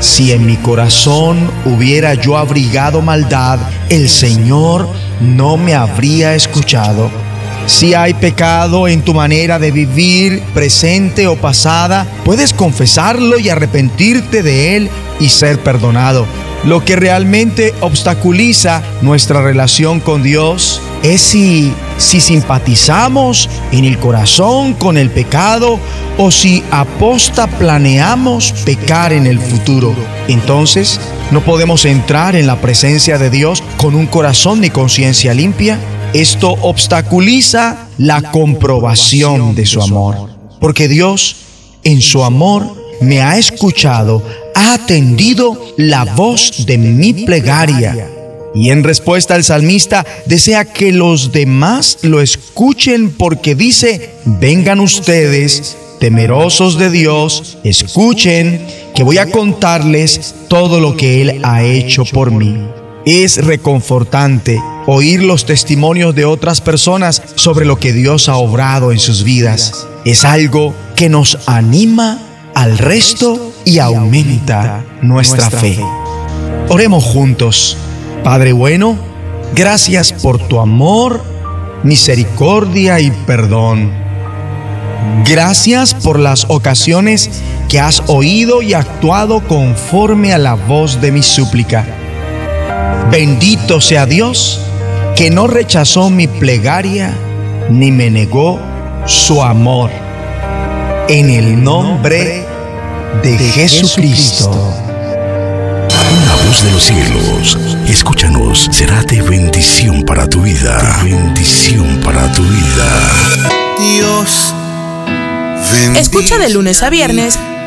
Si en mi corazón hubiera yo abrigado maldad, el Señor no me habría escuchado. Si hay pecado en tu manera de vivir, presente o pasada, puedes confesarlo y arrepentirte de él y ser perdonado. Lo que realmente obstaculiza nuestra relación con Dios es si, si simpatizamos en el corazón con el pecado o si aposta planeamos pecar en el futuro. Entonces, no podemos entrar en la presencia de Dios con un corazón y conciencia limpia, esto obstaculiza la comprobación de su amor. Porque Dios, en su amor, me ha escuchado, ha atendido la voz de mi plegaria. Y en respuesta el salmista desea que los demás lo escuchen porque dice, vengan ustedes, temerosos de Dios, escuchen que voy a contarles todo lo que Él ha hecho por mí. Es reconfortante oír los testimonios de otras personas sobre lo que Dios ha obrado en sus vidas. Es algo que nos anima al resto y aumenta nuestra fe. Oremos juntos. Padre bueno, gracias por tu amor, misericordia y perdón. Gracias por las ocasiones que has oído y actuado conforme a la voz de mi súplica. Bendito sea Dios que no rechazó mi plegaria ni me negó su amor. En el nombre de Jesucristo. Una voz de los cielos, escúchanos, será de bendición para tu vida. De bendición para tu vida. Dios, Escucha de lunes a viernes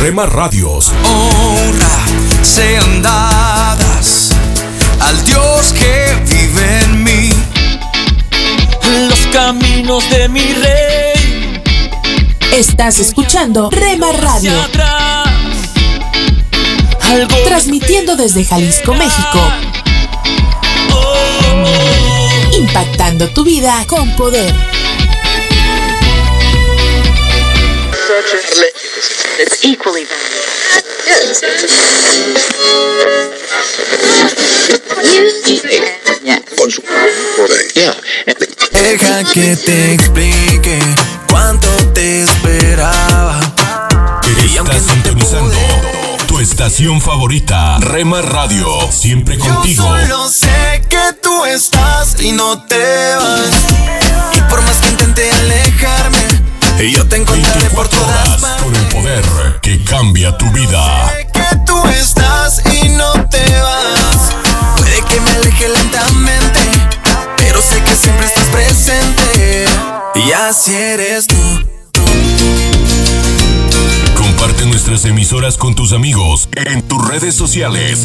Rema Radios. honra sean dadas al Dios que vive en mí. Los caminos de mi rey. Estás escuchando Rema Radio, transmitiendo desde Jalisco, México. Impactando tu vida con poder. Deja que te explique cuánto te esperaba. Estás sintonizando tu estación favorita, Rema Radio. Siempre contigo. Yo solo sé que tú estás y no te vas. Y por más que intente alejarme, yo te encontraré por 24 todas partes. con el poder que cambia tu vida. que tú estás y no te vas. Puede que me aleje lentamente, pero sé que siempre estás presente. Y así eres tú. Comparte nuestras emisoras con tus amigos en tus redes sociales.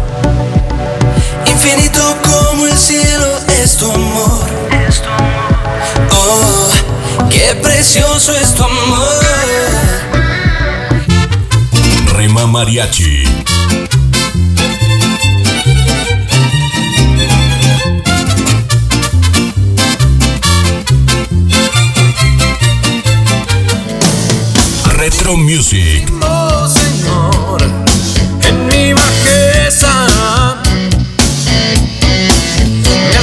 infinito como el cielo es tu amor. Oh, qué precioso es tu amor. Rema Mariachi, Retro Music, Oh Señor, en mi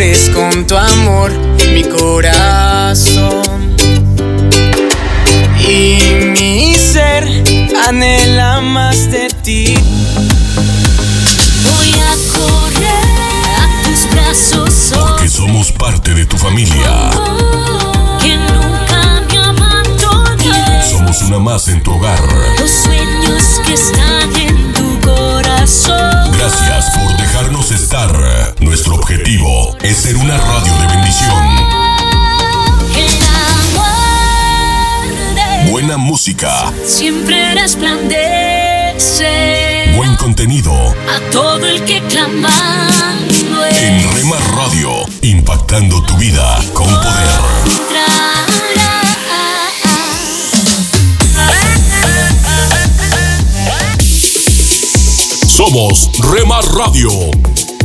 Cubres con tu amor mi corazón. Y mi ser anhela más de ti. Voy a correr a tus brazos. Porque somos parte de tu familia. Que nunca me abandones. Somos una más en tu hogar. Los sueños que están en tu corazón. Gracias por dejarnos estar. Objetivo es ser una radio de bendición. Buena música, siempre resplandece. buen contenido. A todo el que clamando En Rema Radio, impactando tu vida con poder. Somos Rema Radio.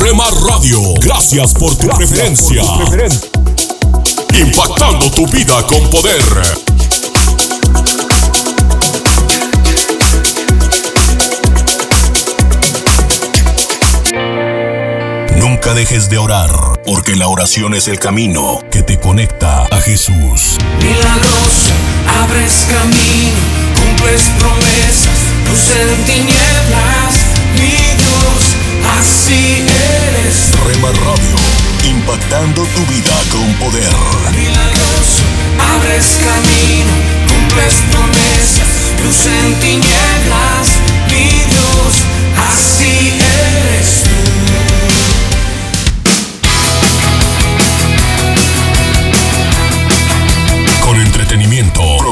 Rema Radio, gracias por tu preferencia. Impactando tu vida con poder. Nunca dejes de orar, porque la oración es el camino que te conecta a Jesús. Milagroso, abres camino, cumples promesas, luz en tinieblas, mi Dios, así eres. Rema Radio, impactando tu vida con poder. Milagroso, abres camino, cumples promesas, luz en tinieblas, mi Dios, así eres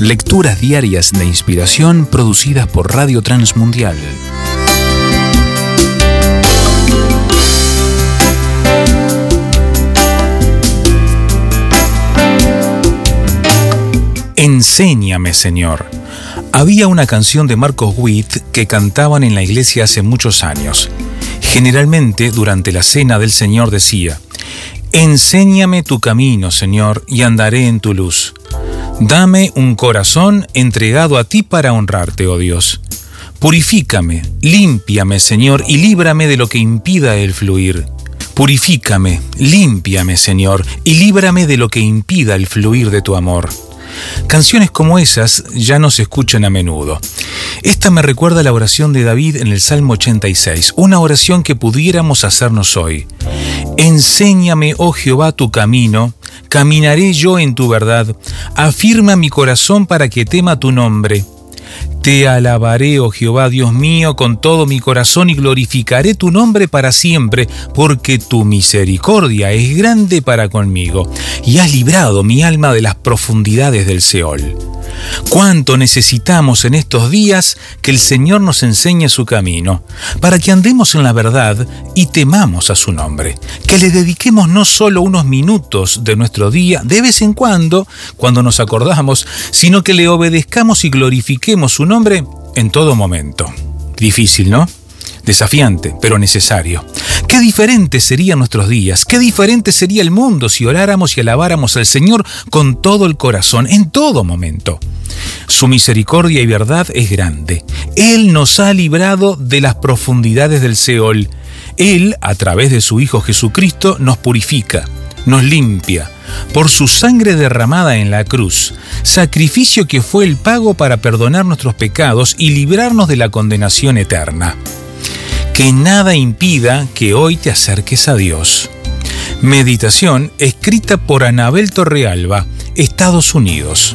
Lecturas diarias de inspiración producidas por Radio Transmundial. Enséñame, Señor. Había una canción de Marcos Witt que cantaban en la iglesia hace muchos años. Generalmente, durante la cena del Señor decía, Enséñame tu camino, Señor, y andaré en tu luz. Dame un corazón entregado a ti para honrarte, oh Dios. Purifícame, límpiame, Señor, y líbrame de lo que impida el fluir. Purifícame, límpiame, Señor, y líbrame de lo que impida el fluir de tu amor. Canciones como esas ya no se escuchan a menudo. Esta me recuerda la oración de David en el Salmo 86, una oración que pudiéramos hacernos hoy. Enséñame, oh Jehová, tu camino, caminaré yo en tu verdad, afirma mi corazón para que tema tu nombre. Te alabaré, oh Jehová Dios mío, con todo mi corazón y glorificaré tu nombre para siempre, porque tu misericordia es grande para conmigo, y has librado mi alma de las profundidades del Seol. Cuánto necesitamos en estos días que el Señor nos enseñe su camino, para que andemos en la verdad y temamos a su nombre, que le dediquemos no solo unos minutos de nuestro día, de vez en cuando, cuando nos acordamos, sino que le obedezcamos y glorifiquemos su nombre en todo momento. Difícil, ¿no? desafiante, pero necesario. Qué diferentes serían nuestros días, qué diferente sería el mundo si oráramos y alabáramos al Señor con todo el corazón, en todo momento. Su misericordia y verdad es grande. Él nos ha librado de las profundidades del Seol. Él, a través de su Hijo Jesucristo, nos purifica, nos limpia, por su sangre derramada en la cruz, sacrificio que fue el pago para perdonar nuestros pecados y librarnos de la condenación eterna que nada impida que hoy te acerques a Dios. Meditación escrita por Anabel Torrealba, Estados Unidos.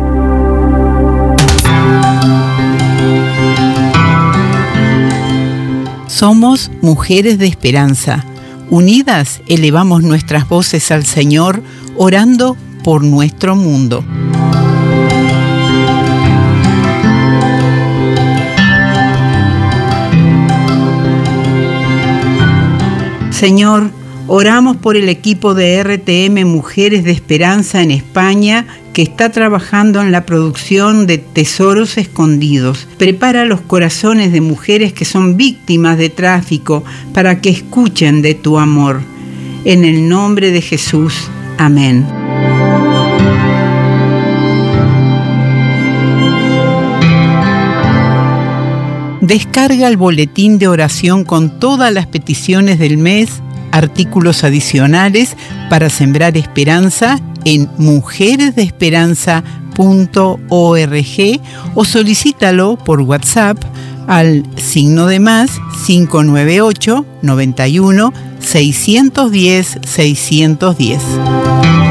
Somos mujeres de esperanza. Unidas elevamos nuestras voces al Señor, orando por nuestro mundo. Señor, oramos por el equipo de RTM Mujeres de Esperanza en España que está trabajando en la producción de Tesoros Escondidos. Prepara los corazones de mujeres que son víctimas de tráfico para que escuchen de tu amor. En el nombre de Jesús. Amén. Descarga el boletín de oración con todas las peticiones del mes, artículos adicionales para sembrar esperanza en mujeresdeesperanza.org o solicítalo por WhatsApp al signo de más 598 91 610 610.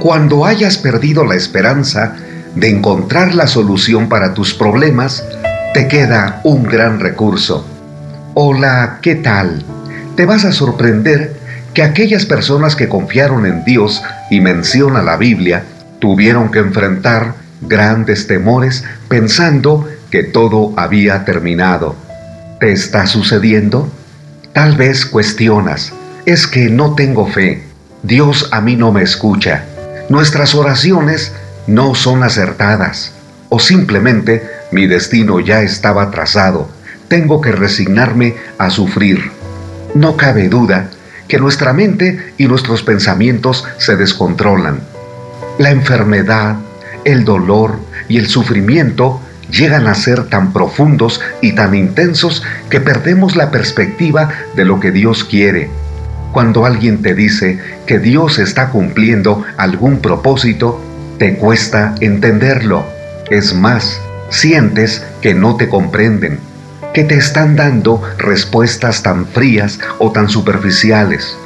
Cuando hayas perdido la esperanza de encontrar la solución para tus problemas, te queda un gran recurso. Hola, ¿qué tal? Te vas a sorprender que aquellas personas que confiaron en Dios y menciona la Biblia tuvieron que enfrentar grandes temores pensando que todo había terminado. ¿Te está sucediendo? Tal vez cuestionas, es que no tengo fe, Dios a mí no me escucha nuestras oraciones no son acertadas o simplemente mi destino ya estaba trazado, tengo que resignarme a sufrir. No cabe duda que nuestra mente y nuestros pensamientos se descontrolan. La enfermedad, el dolor y el sufrimiento llegan a ser tan profundos y tan intensos que perdemos la perspectiva de lo que Dios quiere cuando alguien te dice que Dios está cumpliendo algún propósito, te cuesta entenderlo. Es más, sientes que no te comprenden, que te están dando respuestas tan frías o tan superficiales.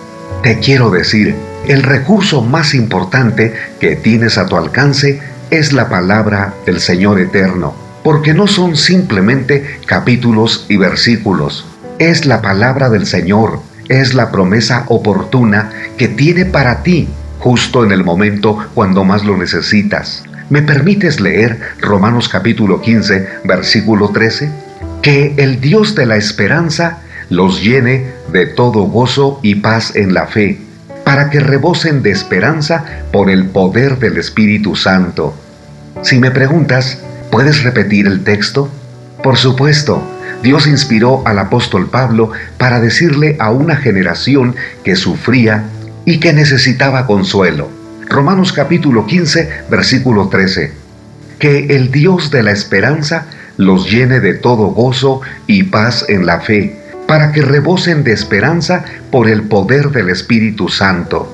Te quiero decir, el recurso más importante que tienes a tu alcance es la palabra del Señor Eterno. porque no son simplemente capítulos y versículos. Es la palabra del Señor, es la promesa oportuna que tiene para ti justo en el momento cuando más lo necesitas. ¿Me permites leer Romanos capítulo 15, versículo 13? Que el Dios de la esperanza los llene de todo gozo y paz en la fe, para que rebosen de esperanza por el poder del Espíritu Santo. Si me preguntas, ¿puedes repetir el texto? Por supuesto, Dios inspiró al apóstol Pablo para decirle a una generación que sufría y que necesitaba consuelo. Romanos capítulo 15, versículo 13. Que el Dios de la esperanza los llene de todo gozo y paz en la fe, para que rebosen de esperanza por el poder del Espíritu Santo.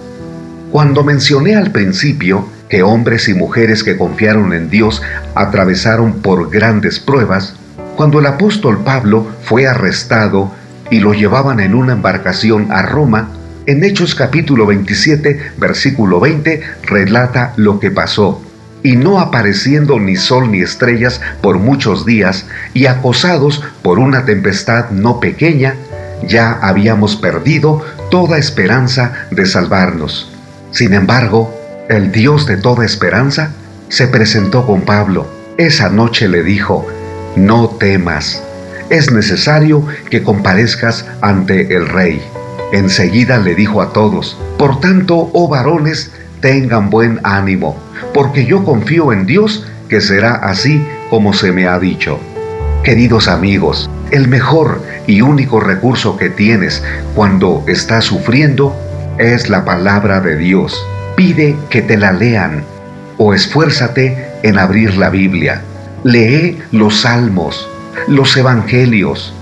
Cuando mencioné al principio que hombres y mujeres que confiaron en Dios atravesaron por grandes pruebas, cuando el apóstol Pablo fue arrestado y lo llevaban en una embarcación a Roma, en Hechos capítulo 27, versículo 20, relata lo que pasó. Y no apareciendo ni sol ni estrellas por muchos días, y acosados por una tempestad no pequeña, ya habíamos perdido toda esperanza de salvarnos. Sin embargo, el Dios de toda esperanza se presentó con Pablo. Esa noche le dijo, no temas, es necesario que comparezcas ante el rey. Enseguida le dijo a todos, Por tanto, oh varones, tengan buen ánimo, porque yo confío en Dios que será así como se me ha dicho. Queridos amigos, el mejor y único recurso que tienes cuando estás sufriendo es la palabra de Dios. Pide que te la lean o esfuérzate en abrir la Biblia. Lee los salmos, los evangelios.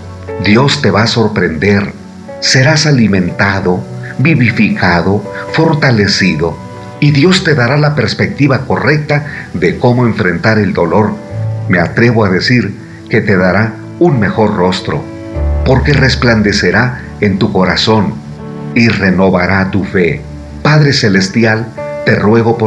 Dios te va a sorprender serás alimentado, vivificado, fortalecido, y Dios te dará la perspectiva correcta de cómo enfrentar el dolor. Me atrevo a decir que te dará un mejor rostro, porque resplandecerá en tu corazón y renovará tu fe. Padre Celestial, te ruego por